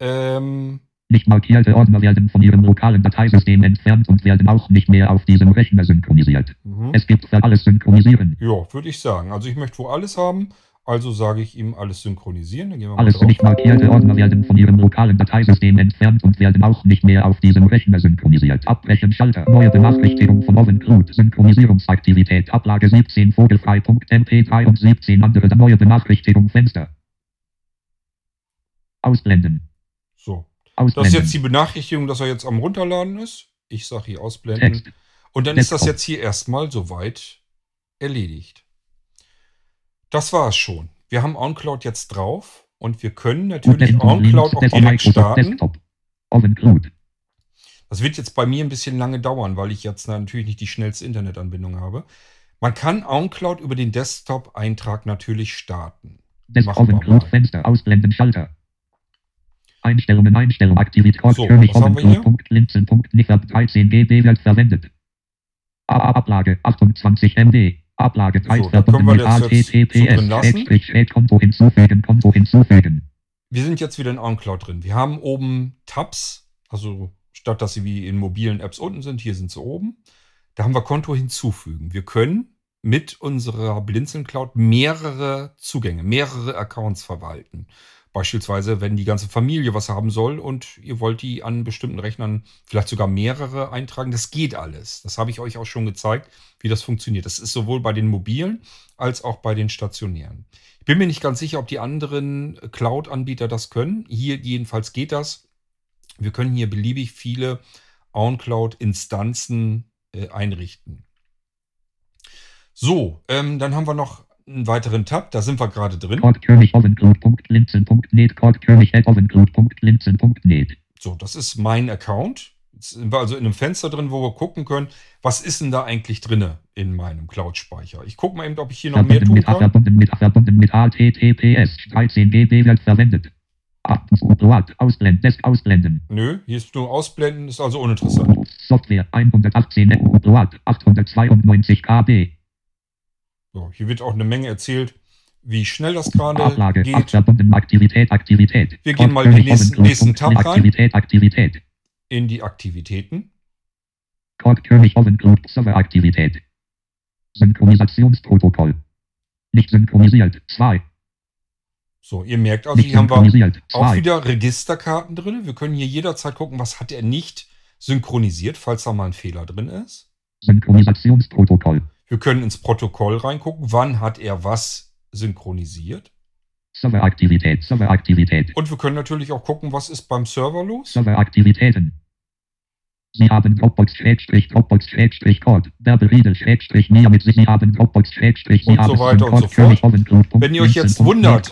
Ähm, Nicht markierte Ordner werden von ihrem lokalen Dateisystem entfernt und werden auch nicht mehr auf diesem Rechner synchronisiert. mhm. Es gibt für alles synchronisieren. Ja, würde ich sagen. Also ich möchte wohl alles haben, also sage ich ihm alles synchronisieren. Dann gehen wir mal Alles drauf. nicht markierte Ordner werden von ihrem lokalen Dateisystem entfernt und werden auch nicht mehr auf diesem Rechner synchronisiert. Abbrechen Schalter. Neue Benachrichtigung von Oven Cloud. Synchronisierungsaktivität. Ablage 17 Vogelfrei.mp3 und 17 andere neue Benachrichtigung Fenster. Ausblenden. So, das Ausblenden. ist jetzt die Benachrichtigung, dass er jetzt am Runterladen ist. Ich sage hier ausblenden. Text. Und dann ist das Desktop. jetzt hier erstmal soweit erledigt. Das war es schon. Wir haben OnCloud jetzt drauf und wir können natürlich OnCloud auch Desktop, direkt starten. Desktop. Das wird jetzt bei mir ein bisschen lange dauern, weil ich jetzt natürlich nicht die schnellste Internetanbindung habe. Man kann OnCloud über den Desktop-Eintrag natürlich starten. Des Machen Oven wir Cloud mal. Fenster. Ausblenden Schalter. Einstellungen, Einstellung, Aktivität, So, König, hier? Punkt, Linzen, Punkt, Nicker, 13 GB wird verwendet. Ablage 28 MB. Ablage 3 So, wir mit HTTPS, Konto hinzufügen, Konto hinzufügen. Wir sind jetzt wieder in OnCloud drin. Wir haben oben Tabs, also statt dass sie wie in mobilen Apps unten sind, hier sind sie oben. Da haben wir Konto hinzufügen. Wir können mit unserer Blinzeln Cloud mehrere Zugänge, mehrere Accounts verwalten. Beispielsweise, wenn die ganze Familie was haben soll und ihr wollt die an bestimmten Rechnern vielleicht sogar mehrere eintragen, das geht alles. Das habe ich euch auch schon gezeigt, wie das funktioniert. Das ist sowohl bei den mobilen als auch bei den stationären. Ich bin mir nicht ganz sicher, ob die anderen Cloud-Anbieter das können. Hier jedenfalls geht das. Wir können hier beliebig viele OnCloud-Instanzen äh, einrichten. So, ähm, dann haben wir noch einen weiteren Tab. Da sind wir gerade drin. So, das ist mein Account. Jetzt sind wir also in einem Fenster drin, wo wir gucken können, was ist denn da eigentlich drinne in meinem Cloud-Speicher. Ich gucke mal eben, ob ich hier noch mehr tun kann. verbunden mit, verbunden mit HTTPS, 13 GB wird verwendet. Ausblenden, Desk ausblenden. Nö, hier ist nur ausblenden, ist also uninteressant. Software 118 Upload, 892 KB. So, hier wird auch eine Menge erzählt, wie schnell das gerade Ablage, ab, geht. Aktivität, Aktivität. Wir gehen mal in den nächsten- nächsten Tab rein. Aktivität, Aktivität. in die Aktivitäten. Code König, Ovencloud, Serveraktivität. Synchronisationsprotokoll. Nicht synchronisiert. 2. So, ihr merkt also, Nicht hier haben wir auch 2. wieder Registerkarten drin. Wir können hier jederzeit gucken, was hat er nicht synchronisiert, falls da mal ein Fehler drin ist. Synchronisationsprotokoll. Wir können ins Protokoll reingucken, wann hat er was synchronisiert. Serveraktivität. Serveraktivität. Und wir können natürlich auch gucken, was ist beim Server los. Serveraktivitäten. Sie haben Dropbox-Dropbox-Code. Werberiegel mit sich. Sie haben Dropbox- Sie Und haben so weiter und Code so König fort. Ovencloud. Wenn ihr euch jetzt wundert-.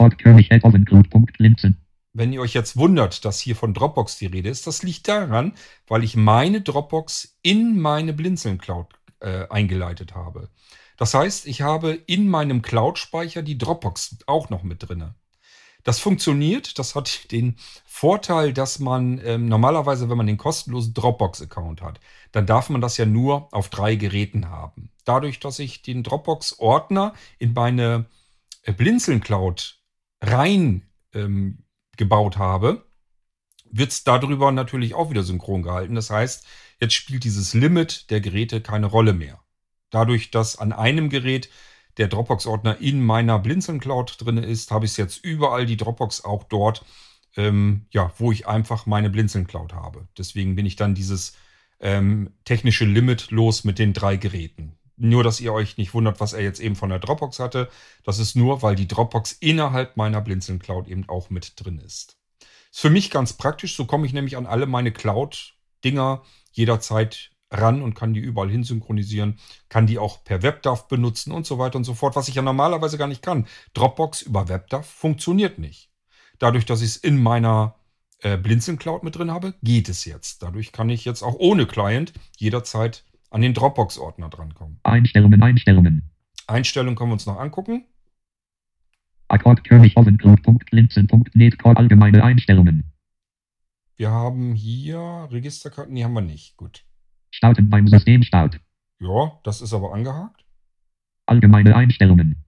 Wenn ihr euch jetzt wundert, dass hier von Dropbox die Rede ist, das liegt daran, weil ich meine Dropbox in meine Blinzeln Cloud äh, eingeleitet habe. Das heißt, ich habe in meinem Cloud-Speicher die Dropbox auch noch mit drinne. Das funktioniert, das hat <laughs> den Vorteil, dass man ähm, normalerweise, wenn man den kostenlosen Dropbox-Account hat, dann darf man das ja nur auf drei Geräten haben. Dadurch, dass ich den Dropbox-Ordner in meine äh, Blinzeln Cloud rein ähm, gebaut habe, wird es darüber natürlich auch wieder synchron gehalten. Das heißt, jetzt spielt dieses Limit der Geräte keine Rolle mehr. Dadurch, dass an einem Gerät der Dropbox-Ordner in meiner Blinzeln Cloud drin ist, habe ich jetzt überall die Dropbox auch dort, ähm, ja, wo ich einfach meine Blinzeln Cloud habe. Deswegen bin ich dann dieses ähm, technische Limit los mit den drei Geräten. Nur, dass ihr euch nicht wundert, was er jetzt eben von der Dropbox hatte. Das ist nur, weil die Dropbox innerhalb meiner Blinzeln Cloud eben auch mit drin ist. Ist für mich ganz praktisch. So komme ich nämlich an alle meine Cloud-Dinger jederzeit ran und kann die überall hin synchronisieren, kann die auch per WebDAV benutzen und so weiter und so fort, was ich ja normalerweise gar nicht kann. Dropbox über WebDAV funktioniert nicht. Dadurch, dass ich es in meiner äh, Blinzeln Cloud mit drin habe, geht es jetzt. Dadurch kann ich jetzt auch ohne Client jederzeit an den Dropbox-Ordner drankommen. Einstellungen. Einstellungen. Einstellungen können wir uns noch angucken. Akkord König Ovencloud. Linzen. Net Code Allgemeine Einstellungen. Wir haben hier Registerkarten, die haben wir nicht. Gut. Starten beim Systemstart. Ja, das ist aber angehakt. Allgemeine Einstellungen.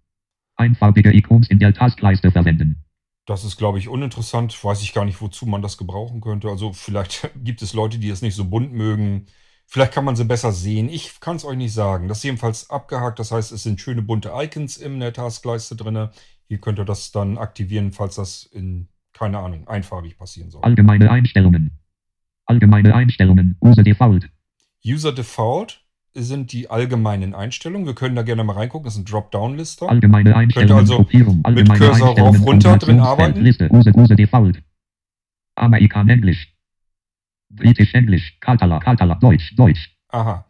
Einfarbige Icons in der Taskleiste verwenden. Das ist, glaube ich, uninteressant. Weiß ich gar nicht, wozu man das gebrauchen könnte. Also vielleicht <laughs> gibt es Leute, die es nicht so bunt mögen. Vielleicht kann man sie besser sehen. Ich kann es euch nicht sagen. Das ist jedenfalls abgehakt. Das heißt, es sind schöne bunte Icons in der Taskleiste drin. Hier könnt ihr das dann aktivieren, falls das in, keine Ahnung, einfarbig passieren soll. Allgemeine Einstellungen. Allgemeine Einstellungen. Use Default. User Default sind die allgemeinen Einstellungen. Wir können da gerne mal reingucken. Das ist ein Dropdown-Lister. Allgemeine Einstellungen. also Gruppierung. Allgemeine Cursor rauf, runter drin arbeiten. Liste. Use, Use Default. Amerikan Englisch. Britisch Englisch. Katala, Katala. Deutsch, Deutsch. Aha.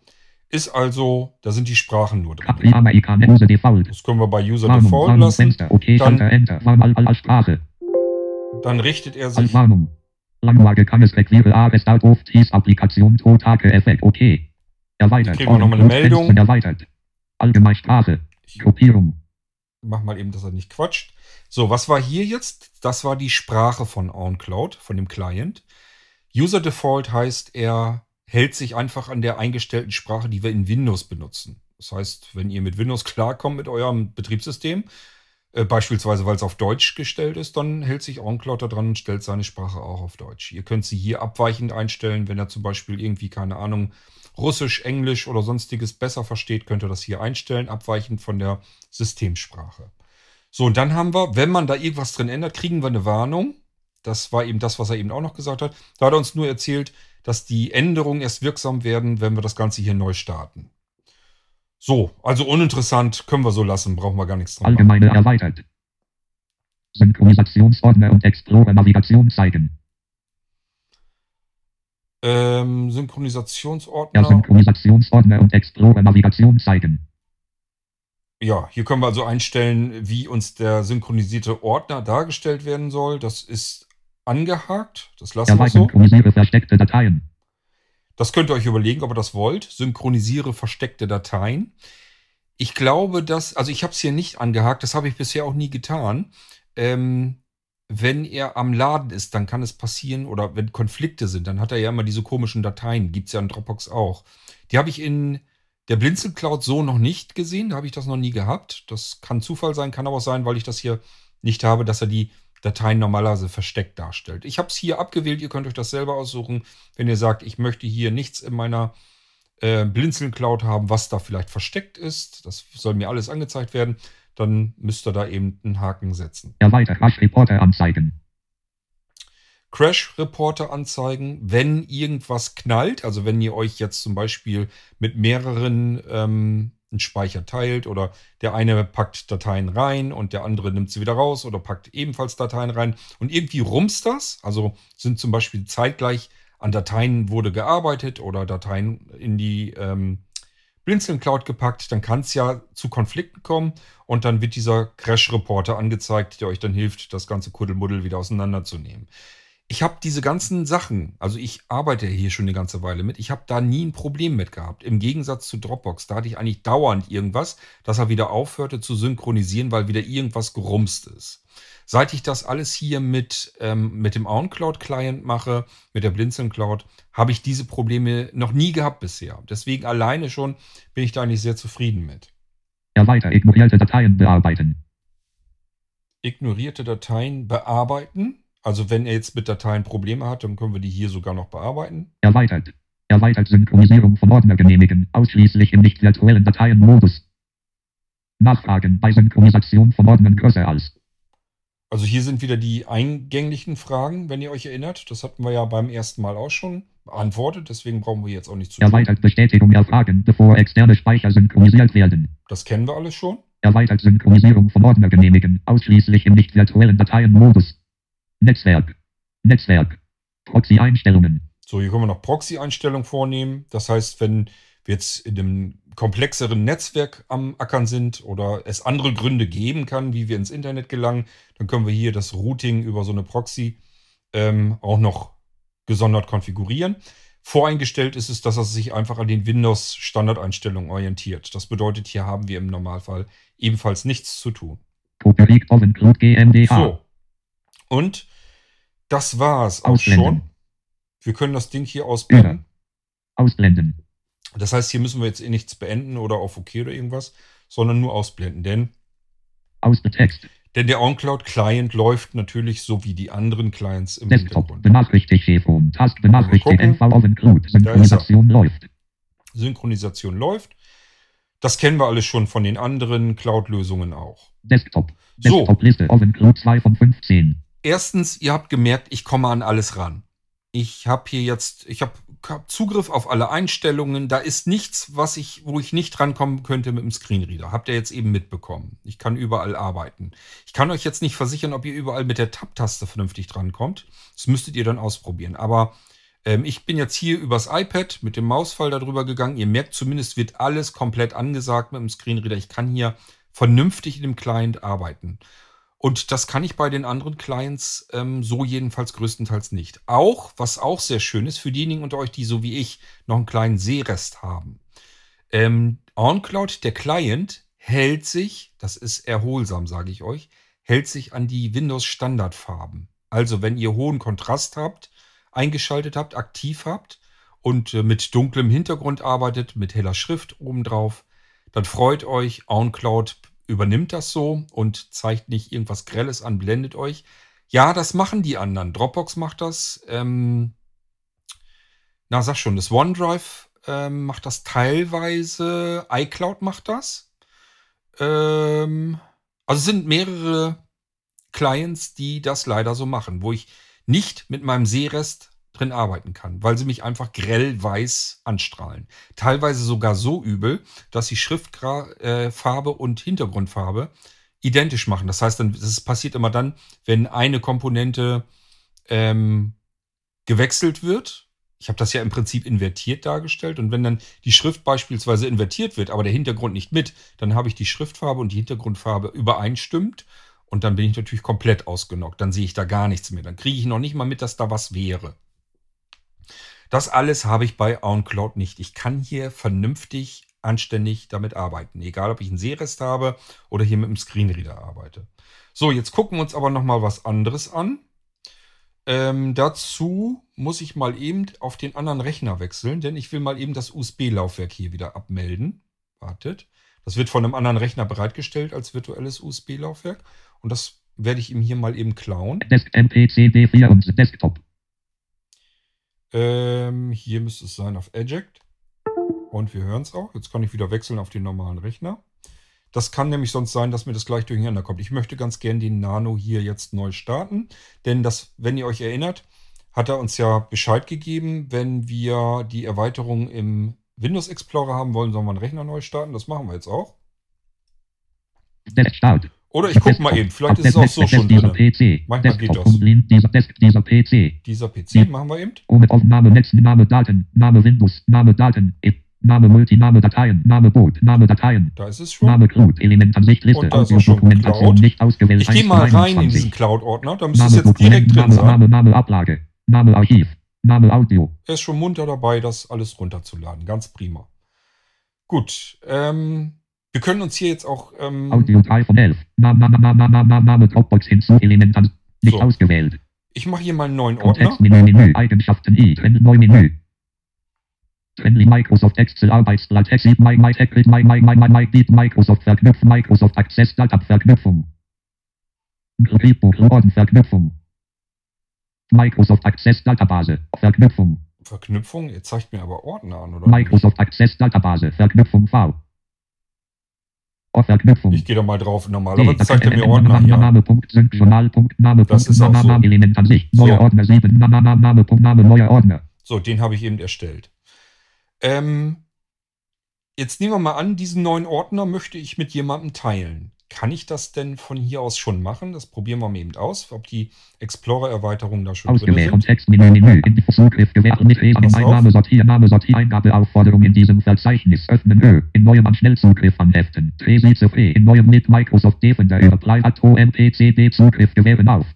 Ist also, da sind die Sprachen nur drin. Amerikan Use Default. Das können wir bei User Default lassen. Dann- Sprache. Dann richtet er sich. Warnung. Langwage kann es requiere AS Start of Tees Applikation Totake Effekt. Okay. Erweitert. Kriegen wir noch mal eine Meldung. Erweitert. Allgemein Sprache. Ich Gruppierung. mach mal eben, dass er nicht quatscht. So, was war hier jetzt? Das war die Sprache von OnCloud, von dem Client. User Default heißt, er hält sich einfach an der eingestellten Sprache, die wir in Windows benutzen. Das heißt, wenn ihr mit Windows klarkommt mit eurem Betriebssystem, äh, beispielsweise weil es auf Deutsch gestellt ist, dann hält sich OnCloud da dran und stellt seine Sprache auch auf Deutsch. Ihr könnt sie hier abweichend einstellen, wenn er zum Beispiel irgendwie, keine Ahnung, Russisch, Englisch oder sonstiges besser versteht, könnt ihr das hier einstellen, abweichend von der Systemsprache. So, und dann haben wir, wenn man da irgendwas drin ändert, kriegen wir eine Warnung. Das war eben das, was er eben auch noch gesagt hat. Da hat er uns nur erzählt, dass die Änderungen erst wirksam werden, wenn wir das Ganze hier neu starten. So, also uninteressant, können wir so lassen, brauchen wir gar nichts dran machen. Allgemeine erweitert. Synchronisationsordner und Explorer Navigation zeigen. Ähm, Synchronisationsordner. Synchronisationsordner und Explorer Navigation zeigen. Ja, hier können wir also einstellen, wie uns der synchronisierte Ordner dargestellt werden soll. Das ist angehakt. Das lassen wir Erweitern, so. synchronisiere versteckte Dateien. Das könnt ihr euch überlegen, ob ihr das wollt. Synchronisiere versteckte Dateien. Ich glaube, dass, also ich habe es hier nicht angehakt, das habe ich bisher auch nie getan. Ähm, wenn er am Laden ist, dann kann es passieren, oder wenn Konflikte sind, dann hat er ja immer diese komischen Dateien. Gibt es ja in Dropbox auch. Die habe ich in der Blinzel Cloud so noch nicht gesehen. Da habe ich das noch nie gehabt. Das kann Zufall sein, kann aber auch sein, weil ich das hier nicht habe, dass er die Dateien normalerweise versteckt darstellt. Ich habe es hier abgewählt. Ihr könnt euch das selber aussuchen. Wenn ihr sagt, ich möchte hier nichts in meiner äh, Blinzeln Cloud haben, was da vielleicht versteckt ist. Das soll mir alles angezeigt werden. Dann müsst ihr da eben einen Haken setzen. Erweitert Crash Reporter anzeigen. Crash Reporter anzeigen, wenn irgendwas knallt. Also wenn ihr euch jetzt zum Beispiel mit mehreren ähm, einen Speicher teilt oder der eine packt Dateien rein und der andere nimmt sie wieder raus oder packt ebenfalls Dateien rein. Und irgendwie rumst das. Also sind zum Beispiel zeitgleich an Dateien wurde gearbeitet oder Dateien in die ähm, Blinzeln Cloud gepackt, dann kann es ja zu Konflikten kommen und dann wird dieser Crash-Reporter angezeigt, der euch dann hilft, das ganze Kuddelmuddel wieder auseinanderzunehmen ich habe diese ganzen Sachen, also ich arbeite hier schon eine ganze Weile mit, ich habe da nie ein Problem mit gehabt. Im Gegensatz zu Dropbox, da hatte ich eigentlich dauernd irgendwas, dass er wieder aufhörte zu synchronisieren, weil wieder irgendwas gerumst ist. Seit ich das alles hier mit, ähm, mit dem OnCloud-Client mache, mit der Blinzeln Cloud, habe ich diese Probleme noch nie gehabt bisher. Deswegen alleine schon bin ich da eigentlich sehr zufrieden mit. Erweiter ignorierte Dateien bearbeiten. Ignorierte Dateien bearbeiten. Also wenn er jetzt mit Dateien Probleme hat, dann können wir die hier sogar noch bearbeiten. Erweitert. Erweitert Synchronisierung von Ordner genehmigen, ausschließlich im nicht virtuellen Dateienmodus. Nachfragen bei Synchronisation von Ordnern größer als. Also hier sind wieder die eingänglichen Fragen, wenn ihr euch erinnert. Das hatten wir ja beim ersten Mal auch schon beantwortet, deswegen brauchen wir jetzt auch nicht zu Erweitert Bestätigung erfragen, bevor externe Speicher synchronisiert werden. Das kennen wir alles schon. Erweitert Synchronisierung von Ordner genehmigen, ausschließlich im nicht virtuellen Dateienmodus. Netzwerk. Netzwerk. Proxy-Einstellungen. So, hier können wir noch Proxy-Einstellungen vornehmen. Das heißt, wenn wir jetzt in einem komplexeren Netzwerk am Ackern sind oder es andere Gründe geben kann, wie wir ins Internet gelangen, dann können wir hier das Routing über so eine Proxy ähm, auch noch gesondert konfigurieren. Voreingestellt ist es, dass er sich einfach an den Windows-Standardeinstellungen orientiert. Das bedeutet, hier haben wir im Normalfall ebenfalls nichts zu tun. So, und das war's auch schon. Wir können das Ding hier ausblenden. Ausblenden. Das heißt, hier müssen wir jetzt eh nichts beenden oder auf OK oder irgendwas, sondern nur ausblenden, denn Ausbetext. Denn der OnCloud Client läuft natürlich so wie die anderen Clients im Desktop. Hintergrund. Benachrichtigt Chefhome. Task benachrichtigt gucken. NV Ovencloud. Synchronisation läuft. Synchronisation läuft. Das kennen wir alles schon von den anderen Cloud-Lösungen auch. Desktop. So. Desktop Liste Ovencloud 2 von 15. Erstens, ihr habt gemerkt, ich komme an alles ran. Ich habe hier jetzt, ich habe hab Zugriff auf alle Einstellungen. Da ist nichts, was ich, wo ich nicht rankommen könnte mit dem Screenreader. Habt ihr jetzt eben mitbekommen. Ich kann überall arbeiten. Ich kann euch jetzt nicht versichern, ob ihr überall mit der Tab-Taste vernünftig drankommt. Das müsstet ihr dann ausprobieren. Aber ähm, ich bin jetzt hier übers iPad mit dem Mausfall darüber gegangen. Ihr merkt zumindest, wird alles komplett angesagt mit dem Screenreader. Ich kann hier vernünftig in dem Client arbeiten. Und das kann ich bei den anderen Clients ähm, so jedenfalls größtenteils nicht. Auch, was auch sehr schön ist, für diejenigen unter euch, die so wie ich noch einen kleinen Seerest haben. Ähm, OnCloud, der Client, hält sich, das ist erholsam, sage ich euch, hält sich an die Windows-Standardfarben. Also wenn ihr hohen Kontrast habt, eingeschaltet habt, aktiv habt und äh, mit dunklem Hintergrund arbeitet, mit heller Schrift obendrauf, dann freut euch, OnCloud übernimmt das so und zeigt nicht irgendwas Grelles an, blendet euch. Ja, das machen die anderen. Dropbox macht das. Ähm, na, sag schon, das OneDrive ähm, macht das teilweise. iCloud macht das. Ähm, also sind mehrere Clients, die das leider so machen, wo ich nicht mit meinem Seerest drin arbeiten kann, weil sie mich einfach grell weiß anstrahlen. Teilweise sogar so übel, dass sie Schriftfarbe und Hintergrundfarbe identisch machen. Das heißt, das passiert immer dann, wenn eine Komponente ähm, gewechselt wird. Ich habe das ja im Prinzip invertiert dargestellt. Und wenn dann die Schrift beispielsweise invertiert wird, aber der Hintergrund nicht mit, dann habe ich die Schriftfarbe und die Hintergrundfarbe übereinstimmt. Und dann bin ich natürlich komplett ausgenockt. Dann sehe ich da gar nichts mehr. Dann kriege ich noch nicht mal mit, dass da was wäre. Das alles habe ich bei OnCloud nicht. Ich kann hier vernünftig, anständig damit arbeiten. Egal, ob ich einen Seerest habe oder hier mit dem Screenreader arbeite. So, jetzt gucken wir uns aber nochmal was anderes an. Ähm, dazu muss ich mal eben auf den anderen Rechner wechseln, denn ich will mal eben das USB-Laufwerk hier wieder abmelden. Wartet. Das wird von einem anderen Rechner bereitgestellt als virtuelles USB-Laufwerk. Und das werde ich ihm hier mal eben klauen. Desk MPC D4 und Desktop. Ähm, hier müsste es sein auf Eject. Und wir hören es auch. Jetzt kann ich wieder wechseln auf den normalen Rechner. Das kann nämlich sonst sein, dass mir das gleich durcheinander kommt. Ich möchte ganz gern den Nano hier jetzt neu starten, denn das, wenn ihr euch erinnert, hat er uns ja Bescheid gegeben, wenn wir die Erweiterung im Windows Explorer haben wollen, sollen wir einen Rechner neu starten. Das machen wir jetzt auch. Start. Oder ich gucke mal eben, vielleicht ist es auch so schon dieser drin. PC. Manchmal geht das. Desktop, Dieser, Desk, dieser PC. Dieser PC machen wir eben. Ohne Aufnahme, Name, Daten, Name Windows, Name Daten, E- Name Multi, Name Dateien, Name Boot, Name Dateien, Da ist es schon. Name Cloud, Elementansicht, Liste, Dokumentation, nicht ausgewählt. Ich gehe mal 1 rein in 21. diesen Cloud-Ordner. Da müsste es jetzt direkt drin Name, sein. Name, Name Ablage, Name Archiv, Name Audio. Er ist schon munter dabei, das alles runterzuladen. Ganz prima. Gut. Ähm, wir können uns hier jetzt auch. Ähm, Audio 3 von 11. Name, Name, Name, Dropbox hinzu, Elementan, nicht So. ausgewählt. ich mache hier mal einen neuen Ordner. Kontextmenü, Menü, Eigenschaften, I, Trend, neu Menü. Trendy Microsoft Excel Arbeitsblatt Exit My My Tech My My My My My Beat Microsoft Verknüpfung Microsoft Access Data Verknüpfung Repo Orden Verknüpfung Microsoft Access Database Verknüpfung Verknüpfung. Ihr zeigt mir aber Ordner an, oder? Microsoft Access Database Verknüpfung V O Verknüpfung Ich gehe da mal drauf. D, Normalerweise das- zeigt er mir Ordner hier. Name, Punkt, Journal, Punkt, Name, Das ist auch so. Element an sich. Neuer So. Ordner 7, Name, Name, Name, Punkt, Name, neuer Ordner. So, den habe ich eben erstellt. Ähm, jetzt nehmen wir mal an, diesen neuen Ordner möchte ich mit jemandem teilen. Kann ich das denn von hier aus schon machen? Das probieren wir mal eben aus, ob die Explorer-Erweiterungen da schon drin Ausgewählt. sind. Kontextmenü, Menü, Zugriff gewährt mit E, auf. Einnahme, Sortier, Name, Sortier, Eingabeaufforderung in diesem Verzeichnis. Öffnen Ö, in neuem an Schnellzugriff anheften. Tresitze P, in neuem mit Microsoft Defender über Apply at OMPCD Zugriff gewähren auf.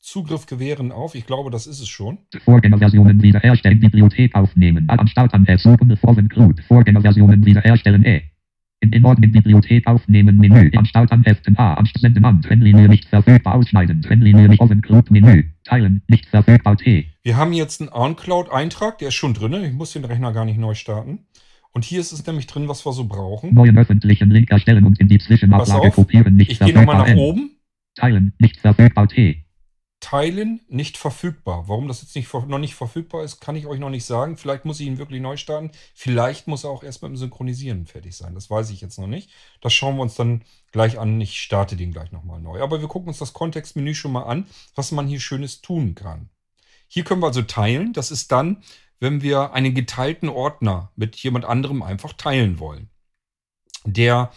Zugriff gewähren auf. Ich glaube, das ist es schon. Vorgängerversionen wiederherstellen, Bibliothek aufnehmen. An Start an suchen, Formen, Crude. Vorgängerversionen wiederherstellen, E. In, in Ordnung Bibliothek aufnehmen, Menü. An Start an heften, A. An Senden an, Trennlinie nicht verfügbar, ausschneiden. Trennlinie nicht offen, Crude, Menü. Teilen, nicht verfügbar, T. Wir haben jetzt einen OnCloud-Eintrag, der ist schon drin. Ich muss den Rechner gar nicht neu starten. Und hier ist es nämlich drin, was wir so brauchen. Neuen öffentlichen Link erstellen und in die Zwischenablage kopieren, nicht Ich gehe nochmal nach N. oben. Teilen, nicht verfügbar, T. Teilen nicht verfügbar. Warum das jetzt nicht, noch nicht verfügbar ist, kann ich euch noch nicht sagen. Vielleicht muss ich ihn wirklich neu starten. Vielleicht muss er auch erst mit dem Synchronisieren fertig sein. Das weiß ich jetzt noch nicht. Das schauen wir uns dann gleich an. Ich starte den gleich nochmal neu. Aber wir gucken uns das Kontextmenü schon mal an, was man hier Schönes tun kann. Hier können wir also teilen. Das ist dann, wenn wir einen geteilten Ordner mit jemand anderem einfach teilen wollen. Der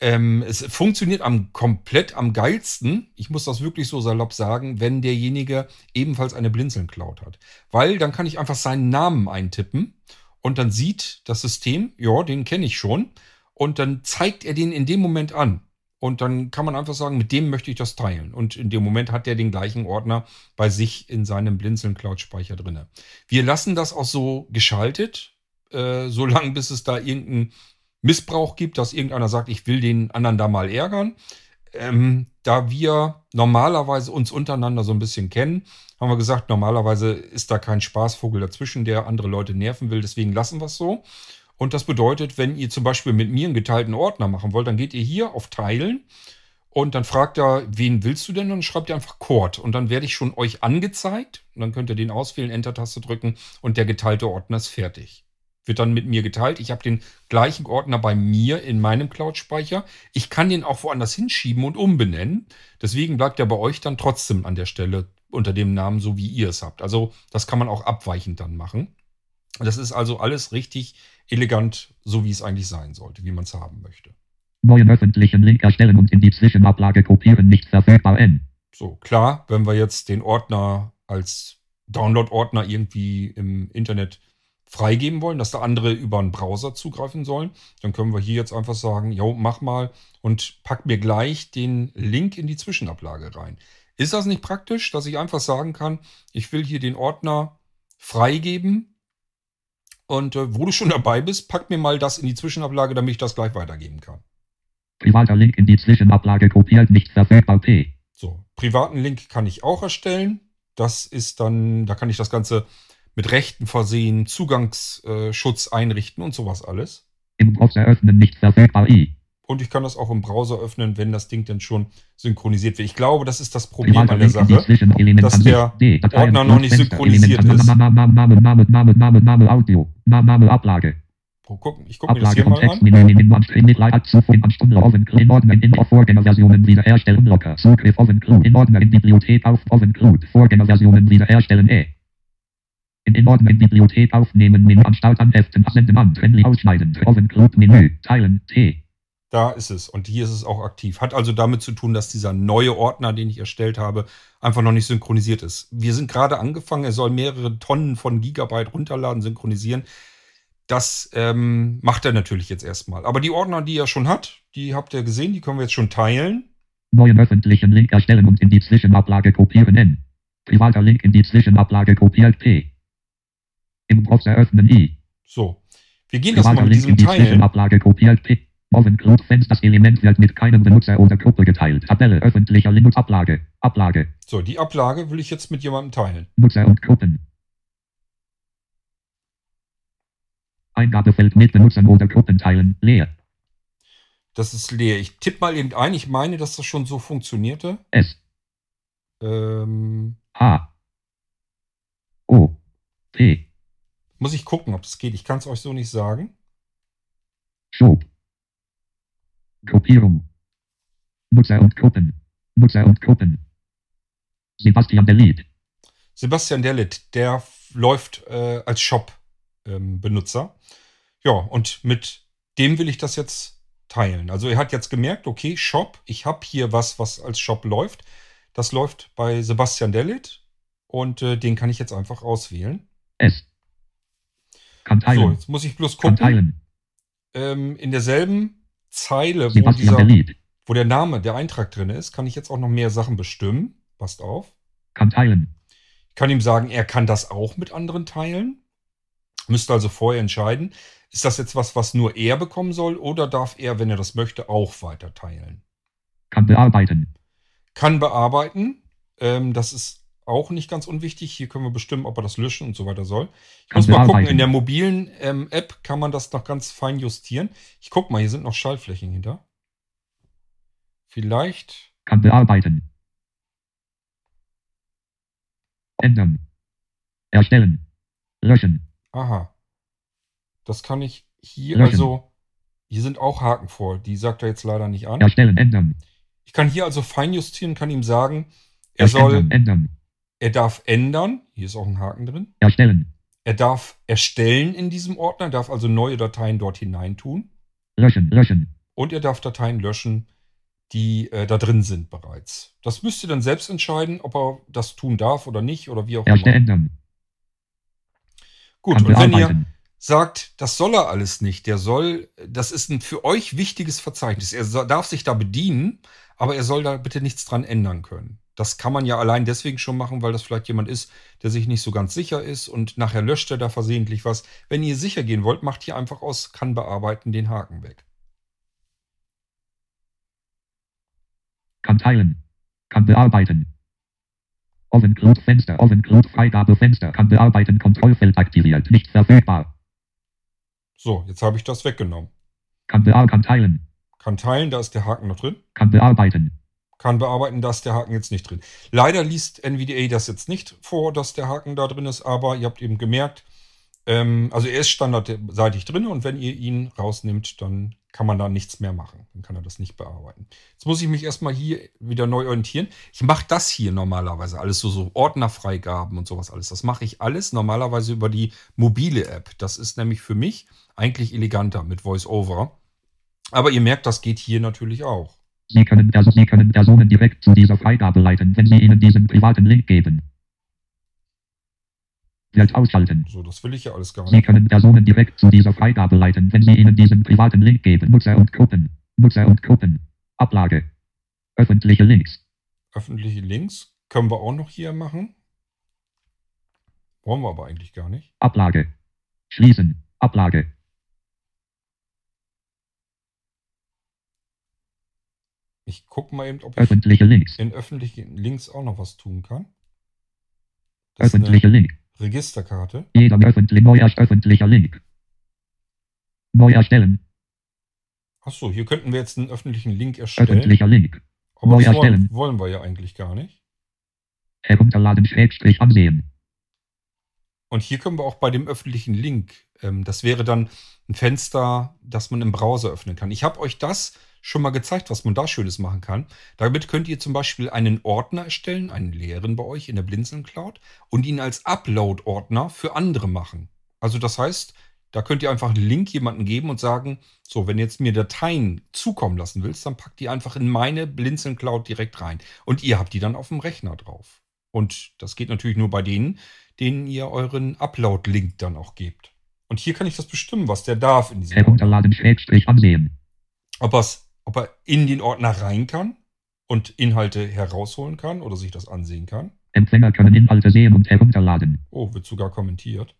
ähm, es funktioniert am komplett am geilsten, ich muss das wirklich so salopp sagen, wenn derjenige ebenfalls eine Blinzeln-Cloud hat. Weil dann kann ich einfach seinen Namen eintippen und dann sieht das System, ja, den kenne ich schon. Und dann zeigt er den in dem Moment an. Und dann kann man einfach sagen, mit dem möchte ich das teilen. Und in dem Moment hat er den gleichen Ordner bei sich in seinem Blinzeln-Cloud-Speicher drin. Wir lassen das auch so geschaltet, äh, solange bis es da irgendeinen Missbrauch gibt, dass irgendeiner sagt, ich will den anderen da mal ärgern. Ähm, da wir normalerweise uns untereinander so ein bisschen kennen, haben wir gesagt, normalerweise ist da kein Spaßvogel dazwischen, der andere Leute nerven will. Deswegen lassen wir es so. Und das bedeutet, wenn ihr zum Beispiel mit mir einen geteilten Ordner machen wollt, dann geht ihr hier auf Teilen und dann fragt er, wen willst du denn? Und dann schreibt ihr einfach Cord. Und dann werde ich schon euch angezeigt. Und dann könnt ihr den auswählen, Enter-Taste drücken und der geteilte Ordner ist fertig. Wird dann mit mir geteilt. Ich habe den gleichen Ordner bei mir in meinem Cloud-Speicher. Ich kann den auch woanders hinschieben und umbenennen. Deswegen bleibt er bei euch dann trotzdem an der Stelle unter dem Namen, so wie ihr es habt. Also das kann man auch abweichend dann machen. Das ist also alles richtig elegant, so wie es eigentlich sein sollte, wie man es haben möchte. Neuen öffentlichen Link erstellen und in die Zwischenablage kopieren, nicht verfügbar, N. So, klar, wenn wir jetzt den Ordner als Download-Ordner irgendwie im Internet freigeben wollen, dass da andere über einen Browser zugreifen sollen, dann können wir hier jetzt einfach sagen, jo, mach mal und pack mir gleich den Link in die Zwischenablage rein. Ist das nicht praktisch, dass ich einfach sagen kann, ich will hier den Ordner freigeben und äh, wo du schon dabei bist, pack mir mal das in die Zwischenablage, damit ich das gleich weitergeben kann. Privater Link in die Zwischenablage kopiert, nicht verfügbar, P. So, privaten Link kann ich auch erstellen. Das ist dann, da kann ich das Ganze mit Rechten versehen, Zugangsschutz einrichten und sowas alles. Im Browser öffnen, nicht verfügbar, I. Und ich kann das auch im Browser öffnen, wenn das Ding dann schon synchronisiert wird. Ich glaube, das ist das Problem an der Sache. Dass der Ordner noch nicht synchronisiert ist. Gucken. Ich gucke mir das hier mal an. In in Ordner Bibliothek aufnehmen Menü an Start an Heften senden an Trendy ausschneiden offen Crew Menü teilen T Da ist es. Und hier ist es auch aktiv. Hat also damit zu tun, dass dieser neue Ordner, den ich erstellt habe, einfach noch nicht synchronisiert ist. Wir sind gerade angefangen. Er soll mehrere Tonnen von Gigabyte runterladen, synchronisieren. Das ähm, macht er natürlich jetzt erstmal. Aber die Ordner, die er schon hat, die habt ihr gesehen, die können wir jetzt schon teilen. neuen öffentlichen Link erstellen und in die Zwischenablage kopieren N privater Link in die Zwischenablage kopiert P im Browser öffnen I So. Wir gehen das mal mit diesem die Teilen. Zwischenablage kopiert P Offen Crew Fenster das Element wird mit keinem Benutzer oder Gruppe geteilt Tabelle öffentlicher Linux Ablage Ablage So, die Ablage will ich jetzt mit jemandem teilen. Nutzer und Gruppen. Eingabefeld mit Benutzern oder Gruppen teilen, leer. Das ist leer. Ich tippe mal eben ein. Ich meine, dass das schon so funktionierte. S, Ähm, H, O, P, muss ich gucken, ob das geht. Ich kann es euch so nicht sagen. Schub. Gruppierung. Nutzer und Gruppen. Nutzer und Gruppen. Sebastian Delete. Sebastian Dellit, der läuft äh, als Shop-Benutzer. ja, und mit dem will ich das jetzt teilen. Also er hat jetzt gemerkt, okay, Shop, ich habe hier was, was als Shop läuft. Das läuft bei Sebastian Dellit und äh, den kann ich jetzt einfach auswählen. S. Kann So, teilen. jetzt muss ich bloß gucken. teilen. Ähm, in derselben Zeile, wo, dieser, wo der Name, der Eintrag drin ist, kann ich jetzt auch noch mehr Sachen bestimmen. Passt auf. Kann teilen. Ich kann ihm sagen, er kann das auch mit anderen teilen. Müsste also vorher entscheiden, ist das jetzt was, was nur er bekommen soll oder darf er, wenn er das möchte, auch weiter teilen? Kann bearbeiten. Kann bearbeiten. Ähm, das ist auch nicht ganz unwichtig. Hier können wir bestimmen, ob er das löschen und so weiter soll. Ich muss mal gucken, in der mobilen ähm, App kann man das noch ganz fein justieren. Ich guck mal, hier sind noch Schaltflächen hinter. Vielleicht. Kann bearbeiten. Ändern. Erstellen. Löschen. Aha. Das kann ich hier, Löschen. also. Hier sind auch Haken vor. Die sagt er jetzt leider nicht an. Erstellen. Ändern. Ich kann hier also fein justieren, kann ihm sagen, er Ändern. soll, Ändern. Er darf ändern. Hier ist auch ein Haken drin. Erstellen. Er darf erstellen in diesem Ordner, darf also neue Dateien dort hineintun. Löschen. Löschen. Und er darf Dateien löschen, die äh, da drin sind bereits. Das müsst ihr dann selbst entscheiden, ob er das tun darf oder nicht oder wie auch Erste immer. ändern. Gut, Kann und wenn ihr sagt, das soll er alles nicht, der soll, das ist ein für euch wichtiges Verzeichnis. Er so, darf sich da bedienen, aber er soll da bitte nichts dran ändern können. Das kann man ja allein deswegen schon machen, weil das vielleicht jemand ist, der sich nicht so ganz sicher ist und nachher löscht er da versehentlich was. Wenn ihr sicher gehen wollt, macht hier einfach aus kann bearbeiten den Haken weg. Kann teilen. Kann bearbeiten. Ovencloud Fenster. Ovencloud Freigabefenster. Kann bearbeiten. Kontrollfeld aktiviert. Nicht verfügbar. So, jetzt habe ich das weggenommen. Kann bearbeiten. Kann teilen. Kann teilen, da ist der Haken noch drin. Kann bearbeiten. Kann bearbeiten, da ist der Haken jetzt nicht drin. Leider liest NVDA das jetzt nicht vor, dass der Haken da drin ist, aber ihr habt eben gemerkt, ähm, also er ist standardseitig drin und wenn ihr ihn rausnehmt, dann kann man da nichts mehr machen. Dann kann er das nicht bearbeiten. Jetzt muss ich mich erstmal hier wieder neu orientieren. Ich mache das hier normalerweise alles, so, so Ordnerfreigaben und sowas alles. Das mache ich alles normalerweise über die mobile App. Das ist nämlich für mich eigentlich eleganter mit VoiceOver. Aber ihr merkt, das geht hier natürlich auch. Sie können, also Sie können Personen direkt zu dieser Freigabe leiten, wenn Sie ihnen diesen privaten Link geben. Wird ausschalten. So, das will ich ja alles gar Sie nicht. können Personen direkt zu dieser Freigabe leiten, wenn Sie ihnen diesen privaten Link geben. Nutzer und Gruppen. Nutzer und Gruppen. Ablage. Öffentliche Links. Öffentliche Links können wir auch noch hier machen. Wollen wir aber eigentlich gar nicht. Ablage. Schließen. Ablage. Ich gucke mal eben, ob ich Öffentliche Links. in öffentlichen Links auch noch was tun kann. Das Öffentliche Link. Registerkarte. Jeder öffentlich, neuer öffentlicher Link. Neu erstellen. Achso, hier könnten wir jetzt einen öffentlichen Link erstellen. Öffentlicher Link. Aber neu das wollen, erstellen. wollen wir ja eigentlich gar nicht. Herunterladen Schrägstrich ansehen. Und hier können wir auch bei dem öffentlichen Link, ähm, das wäre dann ein Fenster, das man im Browser öffnen kann. Ich habe euch das schon mal gezeigt, was man da Schönes machen kann. Damit könnt ihr zum Beispiel einen Ordner erstellen, einen leeren bei euch in der Blinzeln Cloud und ihn als Upload-Ordner für andere machen. Also das heißt, da könnt ihr einfach einen Link jemandem geben und sagen, so, wenn jetzt mir Dateien zukommen lassen willst, dann packt die einfach in meine Blinzeln Cloud direkt rein. Und ihr habt die dann auf dem Rechner drauf. Und das geht natürlich nur bei denen, denen ihr euren Upload-Link dann auch gebt. Und hier kann ich das bestimmen, was der darf in diesem Herunterladen, Schrägstrich ansehen. ob, er's, ob er in den Ordner rein kann und Inhalte herausholen kann oder sich das ansehen kann. Empfänger können Inhalte sehen und herunterladen. Oh, wird sogar kommentiert.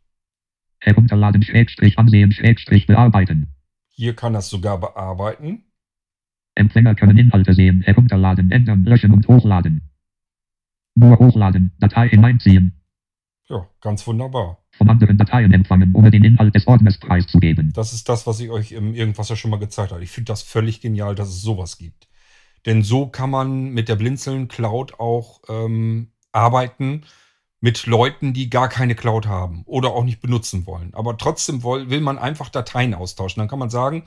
Herunterladen, Schrägstrich ansehen, Schrägstrich bearbeiten. Hier kann das sogar bearbeiten. Empfänger können Inhalte sehen, herunterladen, ändern, löschen und hochladen. Nur hochladen, Datei hineinziehen. Ja, ganz wunderbar. Von anderen Dateien empfangen, ohne den Inhalt des Ordners preiszugeben. Das ist das, was ich euch im Irgendwas ja schon mal gezeigt habe. Ich finde das völlig genial, dass es sowas gibt. Denn so kann man mit der Blinzeln Cloud auch ähm, arbeiten mit Leuten, die gar keine Cloud haben oder auch nicht benutzen wollen. Aber trotzdem will, will man einfach Dateien austauschen. Dann kann man sagen,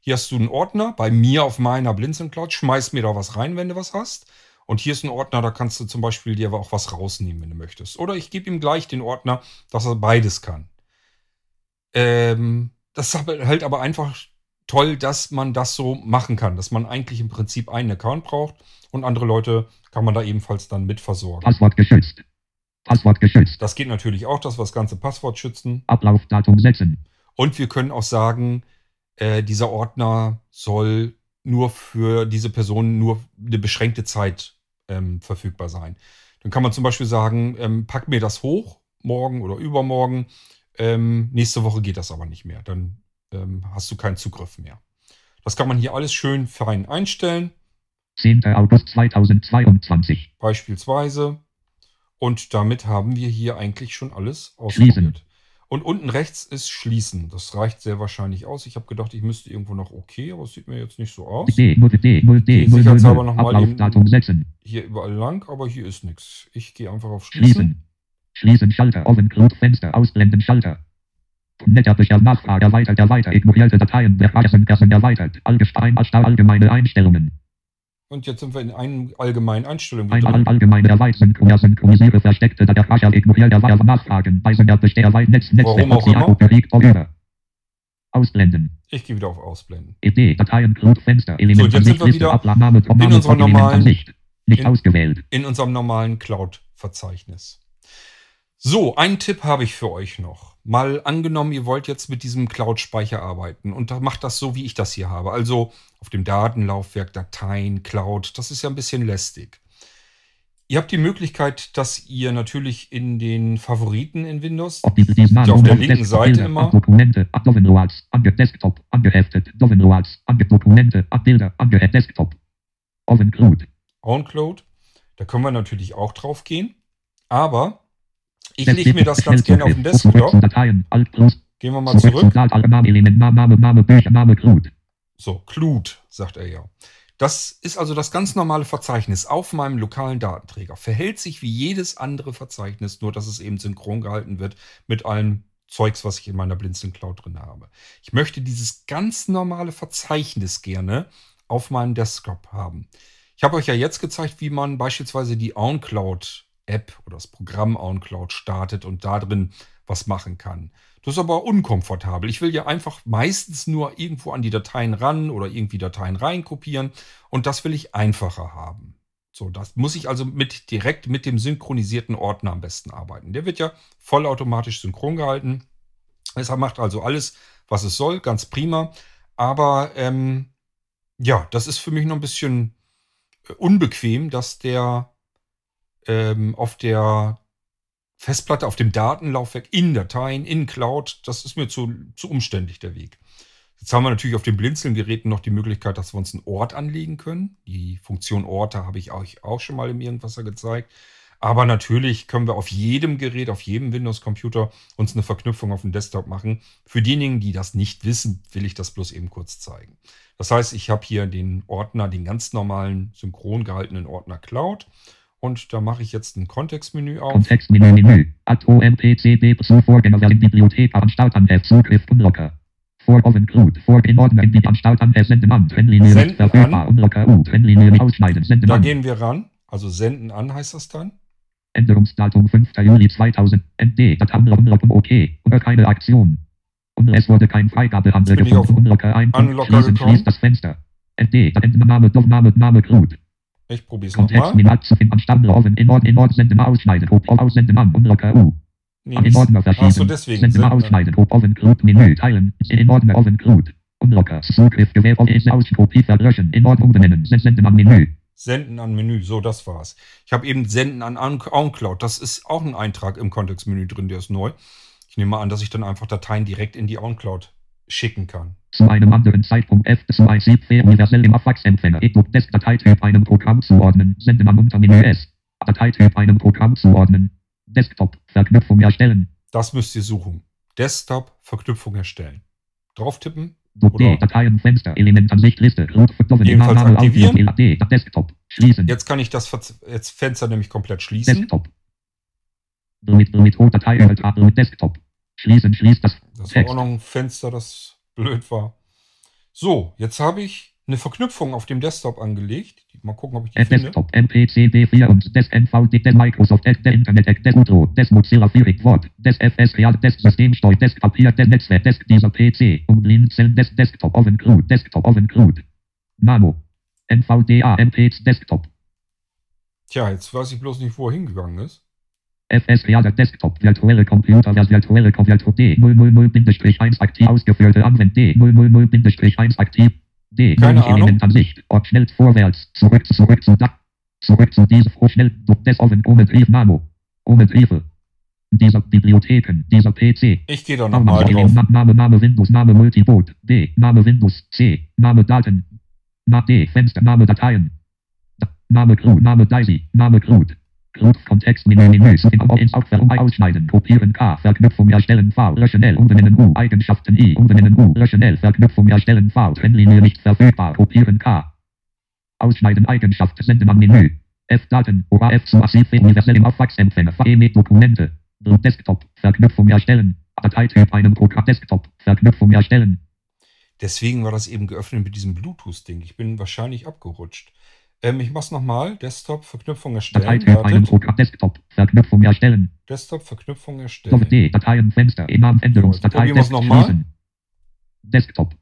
hier hast du einen Ordner bei mir auf meiner Blinzeln Cloud, schmeiß mir da was rein, wenn du was hast. Und hier ist ein Ordner, da kannst du zum Beispiel dir aber auch was rausnehmen, wenn du möchtest. Oder ich gebe ihm gleich den Ordner, dass er beides kann. Ähm, das ist aber- halt aber einfach toll, dass man das so machen kann, dass man eigentlich im Prinzip einen Account braucht und andere Leute kann man da ebenfalls dann mit versorgen. Passwort geschützt. Passwort geschützt. Das geht natürlich auch, dass wir das ganze Passwort schützen. Ablaufdatum setzen. Und wir können auch sagen, äh, dieser Ordner soll nur für diese Person nur eine beschränkte Zeit ähm, verfügbar sein. Dann kann man zum Beispiel sagen, ähm, pack mir das hoch, morgen oder übermorgen. Ähm, nächste Woche geht das aber nicht mehr. Dann ähm, hast du keinen Zugriff mehr. Das kann man hier alles schön fein einstellen, 10. August 2022. beispielsweise. Und damit haben wir hier eigentlich schon alles ausprobiert. Und unten rechts ist Schließen. Das reicht sehr wahrscheinlich aus. Ich habe gedacht, ich müsste irgendwo noch okay, aber es sieht mir jetzt nicht so aus. D, 0, D, 0, D, 0, 0, Sicherheitshalber 0. noch mal eben-. Hier überall lang, aber hier ist nichts. Ich gehe einfach auf Schließen. Schließen. Schließen Schalter. Offen Cloud Fenster. Ausblenden Schalter. Netter Becher Nachfrage erweitert erweitert. Ignorierte Dateien. Bereichen Kassen erweitert. Allgemein allgemeine Einstellungen. Und jetzt sind wir in einen allgemeinen Einstellungen Ein drin. allgemeine. Synchron, synchronisiere versteckte Dateien. Ignorierte Dateien. Nachfragen. Weisen der Besteher weit Netz. Netzwerk. Operate vorüber. Ausblenden. Ich gehe wieder auf Ausblenden. Idee. Dateien. Cloud Fenster. Element. jetzt sind wir wieder Abnahme, Name, unserem normalen-. Nicht in- ausgewählt. In unserem normalen Cloud-Verzeichnis. So, einen Tipp habe ich für euch noch. Mal angenommen, ihr wollt jetzt mit diesem Cloud-Speicher arbeiten und macht das so, wie ich das hier habe. Also auf dem Datenlaufwerk, Dateien, Cloud. Das ist ja ein bisschen lästig. Ihr habt die Möglichkeit, dass ihr natürlich in den Favoriten in Windows, auf der linken Seite immer. Dokumente, ange Desktop, angeheftet, Downloads, ange Dokumente, Bilder, ange Desktop. Oven Cloud. OwnCloud, da können wir natürlich auch drauf gehen. Aber ich lege mir das ganz gerne auf den Desktop. Gehen wir mal zurück. So, Clut, sagt er ja. Das ist also das ganz normale Verzeichnis auf meinem lokalen Datenträger. Verhält sich wie jedes andere Verzeichnis, nur dass es eben synchron gehalten wird mit allem Zeugs, was ich in meiner Blinzeln Cloud drin habe. Ich möchte dieses ganz normale Verzeichnis gerne auf meinem Desktop haben. Ich habe euch ja jetzt gezeigt, wie man beispielsweise die OwnCloud App oder das Programm OwnCloud startet und da drin was machen kann. Das ist aber unkomfortabel. Ich will ja einfach meistens nur irgendwo an die Dateien ran oder irgendwie Dateien reinkopieren und das will ich einfacher haben. So, das muss ich also mit direkt mit dem synchronisierten Ordner am besten arbeiten. Der wird ja vollautomatisch synchron gehalten. Es macht also alles, was es soll, ganz prima. Aber ähm, ja, das ist für mich noch ein bisschen äh, unbequem, dass der ähm, auf der Festplatte, auf dem Datenlaufwerk, in Dateien, in Cloud, das ist mir zu, zu umständlich der Weg. Jetzt haben wir natürlich auf den Blinzeln-Geräten noch die Möglichkeit, dass wir uns einen Ort anlegen können. Die Funktion Orte habe ich euch auch schon mal im Irgendwasser gezeigt. Aber natürlich können wir auf jedem Gerät, auf jedem Windows-Computer uns eine Verknüpfung auf dem Desktop machen. Für diejenigen, die das nicht wissen, will ich das bloß eben kurz zeigen. Das heißt, ich habe hier den Ordner, den ganz normalen, synchron gehaltenen Ordner Cloud. Und da mache ich jetzt ein Kontextmenü auf. Kontextmenü, Menü. Atto MPCB zu Vorgängerversion Bibliothek Anstalt an F Zugriff Unlocker. Vor Oven Crude. Vor in Ordner in die Anstalt an F Sendemann. Trennlinie Senden verfügbar. Unlocker U. Trennlinie ausschneiden. Da Sendemann. gehen wir ran. Also senden an heißt das dann. Änderungsdatum 5. Juli 2000. ND. Datum Unlocken OK. Oder keine Aktion. Und es wurde kein Freigabehandel gefunden. Unlocker ein. Unlocker Schließen. Schließt das Fenster. ND. Name. Name. Name. Crude. Ich Kontext nochmal. Ordner verschieben. Achso, deswegen. Senden. Ausschneiden. Oven. Crude. Menü. Teilen. In Ordner. Oven. Crude. Unlocker. Zugriff. Kopie verlöschen. In Ordnung benennen. Senden am Menü. Senden an Menü. So, das war's. Ich habe eben Senden an An- OnCloud. Das ist auch ein Eintrag im Kontextmenü drin, der ist neu. Ich nehme mal an, dass ich dann einfach Dateien direkt in die OnCloud schicken kann. Zu einem anderen Zeitpunkt F zu ein Sieb für universell im Faxempfänger. EDUC Desk Dateityp einem Programm zuordnen. Senden am Untermenü S. Dateityp einem Programm zuordnen. Desktop. Verknüpfung erstellen. Das müsst ihr suchen. Desktop Verknüpfung erstellen. Drauf tippen. Doc D. Oder- Dateien Fenster. Elementansicht Liste. Jedenfalls aktivieren. Desktop. Schließen. Jetzt kann ich das jetzt Fenster nämlich komplett schließen. Desktop. Mit, mit Datei Desktop. Schließen, schließt das Das war auch noch ein Fenster, das blöd war. So, jetzt habe ich eine Verknüpfung auf dem Desktop angelegt. Mal gucken, ob ich die F finde. Desktop, MPCB4 und des NVD, des Microsoft, des der Internet, des Utro, des Mozilla Firik Wort, des FS Real, des Systemsteu, des Papier, des Netzwerk, des dieser PC, um Blinzeln, des Desktop Oven Crude, Desktop Oven Crude. Nano. NVDA, MPX Desktop. Tja, jetzt weiß ich bloß nicht, wo er hingegangen ist. FS Real, Desktop, virtuelle Computer, virtuelle Computer D, 000-1 aktiv ausgeführte Anwend D, 000-1 aktiv. D, Keine Ahnung. Elementansicht, Ort schnell vorwärts, zurück, zurück zu da, zurück zu diesem, oh, schnell, des Oven, ohne Brief, Nano, ohne Briefe. Dieser Bibliotheken, dieser PC. Ich gehe da nochmal Name, drauf. Name, Name, Name Windows, Name Multiboot, D, Name Windows, C, Name Daten, Na D, Fenster, Name Dateien, Da, Name Crew, Name Daisy, Name Crude, Crude, Kontextmenü, Menü, zu in ins Aufwärung, ausschneiden, kopieren K, Verknüpfung erstellen V, löschen L, umbenennen U, Eigenschaften I, umbenennen U, löschen Verknüpfung erstellen V, Trennlinie nicht verfügbar, kopieren K, ausschneiden. Eigenschaft, senden am Menü, F-Daten, ORF zu Massiv, universell im Aufwachsempfänger, VE mit Dokumente, Desktop, Verknüpfung erstellen, Dateityp. Einem Programm, Desktop, Verknüpfung erstellen, Deswegen war das eben geöffnet mit diesem Bluetooth-Ding. Ich bin wahrscheinlich abgerutscht. Ähm, ich mach's nochmal. Desktop, Verknüpfung erstellen. Programm, Desktop, Verknüpfung erstellen, Desktop, Verknüpfung erstellen. D, Dateienfenster, Enamen, Änderungsdatei, Probieren wir's Desk, nochmal. schließen. Desktop.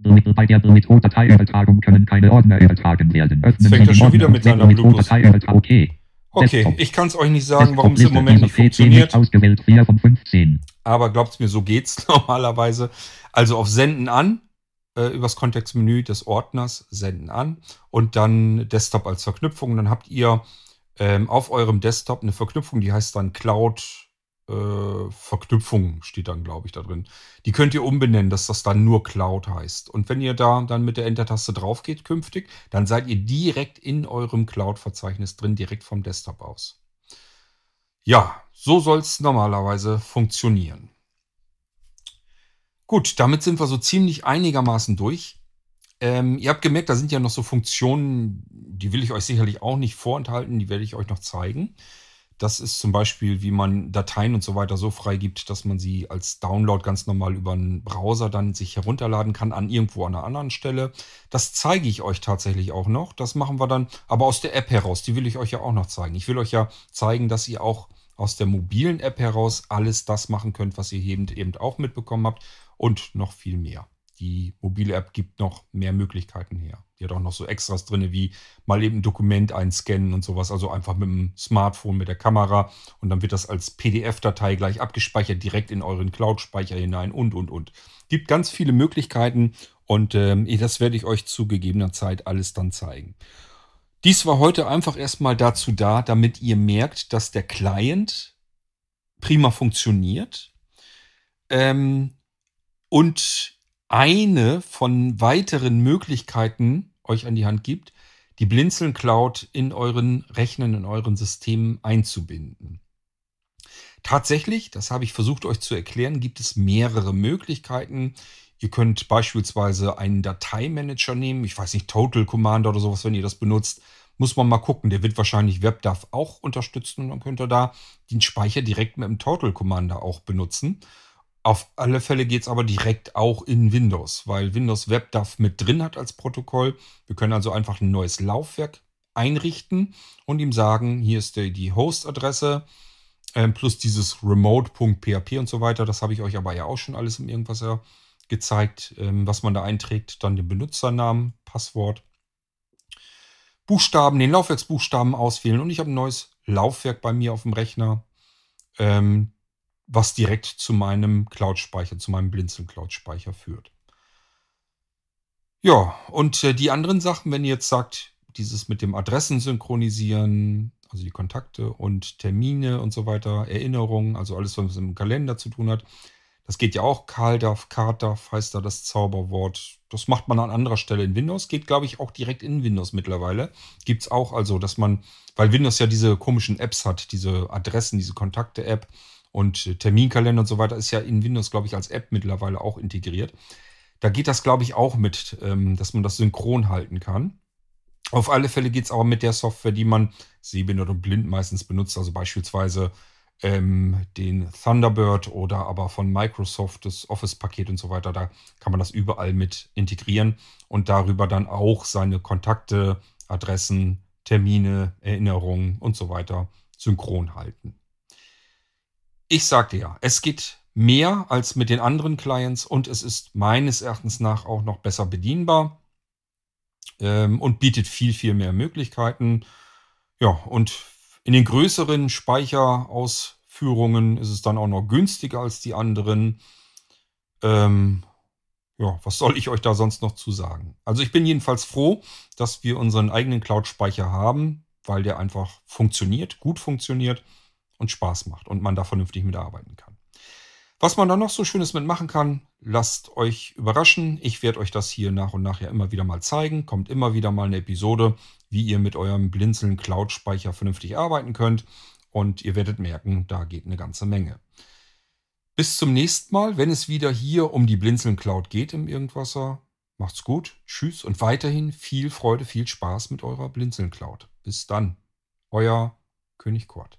Bei der Bluetooth-Dateiübertragung können keine Ordner übertragen werden. Öffnen fängt den schon wieder mit seiner Bluetooth-Dateiübertragung. Okay. Okay, ich kann es euch nicht sagen, warum es im Moment nicht funktioniert. ausgewählt, 4 von 15. Aber glaubt's mir, so geht's <laughs> normalerweise. Also auf Senden an, äh, übers Kontextmenü des Ordners Senden an und dann Desktop als Verknüpfung. Dann habt ihr ähm, auf eurem Desktop eine Verknüpfung, die heißt dann Cloud äh, Verknüpfung, steht dann, glaube ich, da drin. Die könnt ihr umbenennen, dass das dann nur Cloud heißt. Und wenn ihr da dann mit der Enter-Taste drauf geht künftig, dann seid ihr direkt in eurem Cloud-Verzeichnis drin, direkt vom Desktop aus. Ja, so soll es normalerweise funktionieren. Gut, damit sind wir so ziemlich einigermaßen durch. Ähm, ihr habt gemerkt, da sind ja noch so Funktionen, die will ich euch sicherlich auch nicht vorenthalten, die werde ich euch noch zeigen. Das ist zum Beispiel, wie man Dateien und so weiter so freigibt, dass man sie als Download ganz normal über einen Browser dann sich herunterladen kann an irgendwo an einer anderen Stelle. Das zeige ich euch tatsächlich auch noch. Das machen wir dann aber aus der App heraus. Die will ich euch ja auch noch zeigen. Ich will euch ja zeigen, dass ihr auch aus der mobilen App heraus alles das machen könnt, was ihr eben, eben auch mitbekommen habt und noch viel mehr. Die mobile App gibt noch mehr Möglichkeiten her. Die hat auch noch so Extras drin, wie mal eben ein Dokument einscannen und sowas. Also einfach mit dem Smartphone, mit der Kamera und dann wird das als PDF-Datei gleich abgespeichert, direkt in euren Cloud-Speicher hinein und, und, und. Gibt ganz viele Möglichkeiten und ähm, das werde ich euch zu gegebener Zeit alles dann zeigen. Dies war heute einfach erstmal dazu da, damit ihr merkt, dass der Client prima funktioniert ähm, und eine von weiteren Möglichkeiten euch an die Hand gibt, die Blinzeln Cloud in euren Rechnern, in euren Systemen einzubinden. Tatsächlich, das habe ich versucht euch zu erklären, gibt es mehrere Möglichkeiten. Ihr könnt beispielsweise einen Dateimanager nehmen, ich weiß nicht, Total Commander oder sowas, wenn ihr das benutzt. Muss man mal gucken. Der wird wahrscheinlich WebDAV auch unterstützen und dann könnt ihr da den Speicher direkt mit dem Total Commander auch benutzen. Auf alle Fälle geht es aber direkt auch in Windows, weil Windows WebDAV mit drin hat als Protokoll. Wir können also einfach ein neues Laufwerk einrichten und ihm sagen, hier ist die, Host-Adresse ähm, plus dieses remote.php und so weiter. Das habe ich euch aber ja auch schon alles im Irgendwas ja gezeigt, ähm, was man da einträgt. Dann den Benutzernamen, Passwort, Buchstaben, den Laufwerksbuchstaben auswählen und ich habe ein neues Laufwerk bei mir auf dem Rechner, ähm, was direkt zu meinem Cloud-Speicher, zu meinem Blinzeln-Cloud-Speicher führt. Ja, und äh, die anderen Sachen, wenn ihr jetzt sagt, dieses mit dem Adressen synchronisieren, also die Kontakte und Termine und so weiter, Erinnerungen, also alles, was mit dem Kalender zu tun hat. Das geht ja auch. CalDAV, CardDAV heißt da das Zauberwort. Das macht man an anderer Stelle in Windows. Geht, glaube ich, auch direkt in Windows mittlerweile. Gibt es auch also, dass man, weil Windows ja diese komischen Apps hat, diese Adressen, diese Kontakte-App und Terminkalender und so weiter, ist ja in Windows, glaube ich, als App mittlerweile auch integriert. Da geht das, glaube ich, auch mit, ähm, dass man das synchron halten kann. Auf alle Fälle geht es aber mit der Software, die man sehbehindert oder blind meistens benutzt, also beispielsweise ähm, den Thunderbird oder aber von Microsoft das Office-Paket und so weiter. Da kann man das überall mit integrieren und darüber dann auch seine Kontakte, Adressen, Termine, Erinnerungen und so weiter synchron halten. Ich sagte ja, es geht mehr als mit den anderen Clients und es ist meines Erachtens nach auch noch besser bedienbar ähm, und bietet viel, viel mehr Möglichkeiten. Ja, und in den größeren Speicherausführungen ist es dann auch noch günstiger als die anderen. Ähm, ja, was soll ich euch da sonst noch zu sagen? Also ich bin jedenfalls froh, dass wir unseren eigenen Cloud-Speicher haben, weil der einfach funktioniert, gut funktioniert und Spaß macht und man da vernünftig mitarbeiten kann. Was man da noch so Schönes mitmachen kann, lasst euch überraschen. Ich werde euch das hier nach und nach ja immer wieder mal zeigen. Kommt immer wieder mal eine Episode, wie ihr mit eurem Blinzeln Cloud-Speicher vernünftig arbeiten könnt. Und ihr werdet merken, da geht eine ganze Menge. Bis zum nächsten Mal, wenn es wieder hier um die Blinzeln Cloud geht im Irgendwasser. Macht's gut, tschüss und weiterhin viel Freude, viel Spaß mit eurer Blinzeln Cloud. Bis dann, euer König Kurt.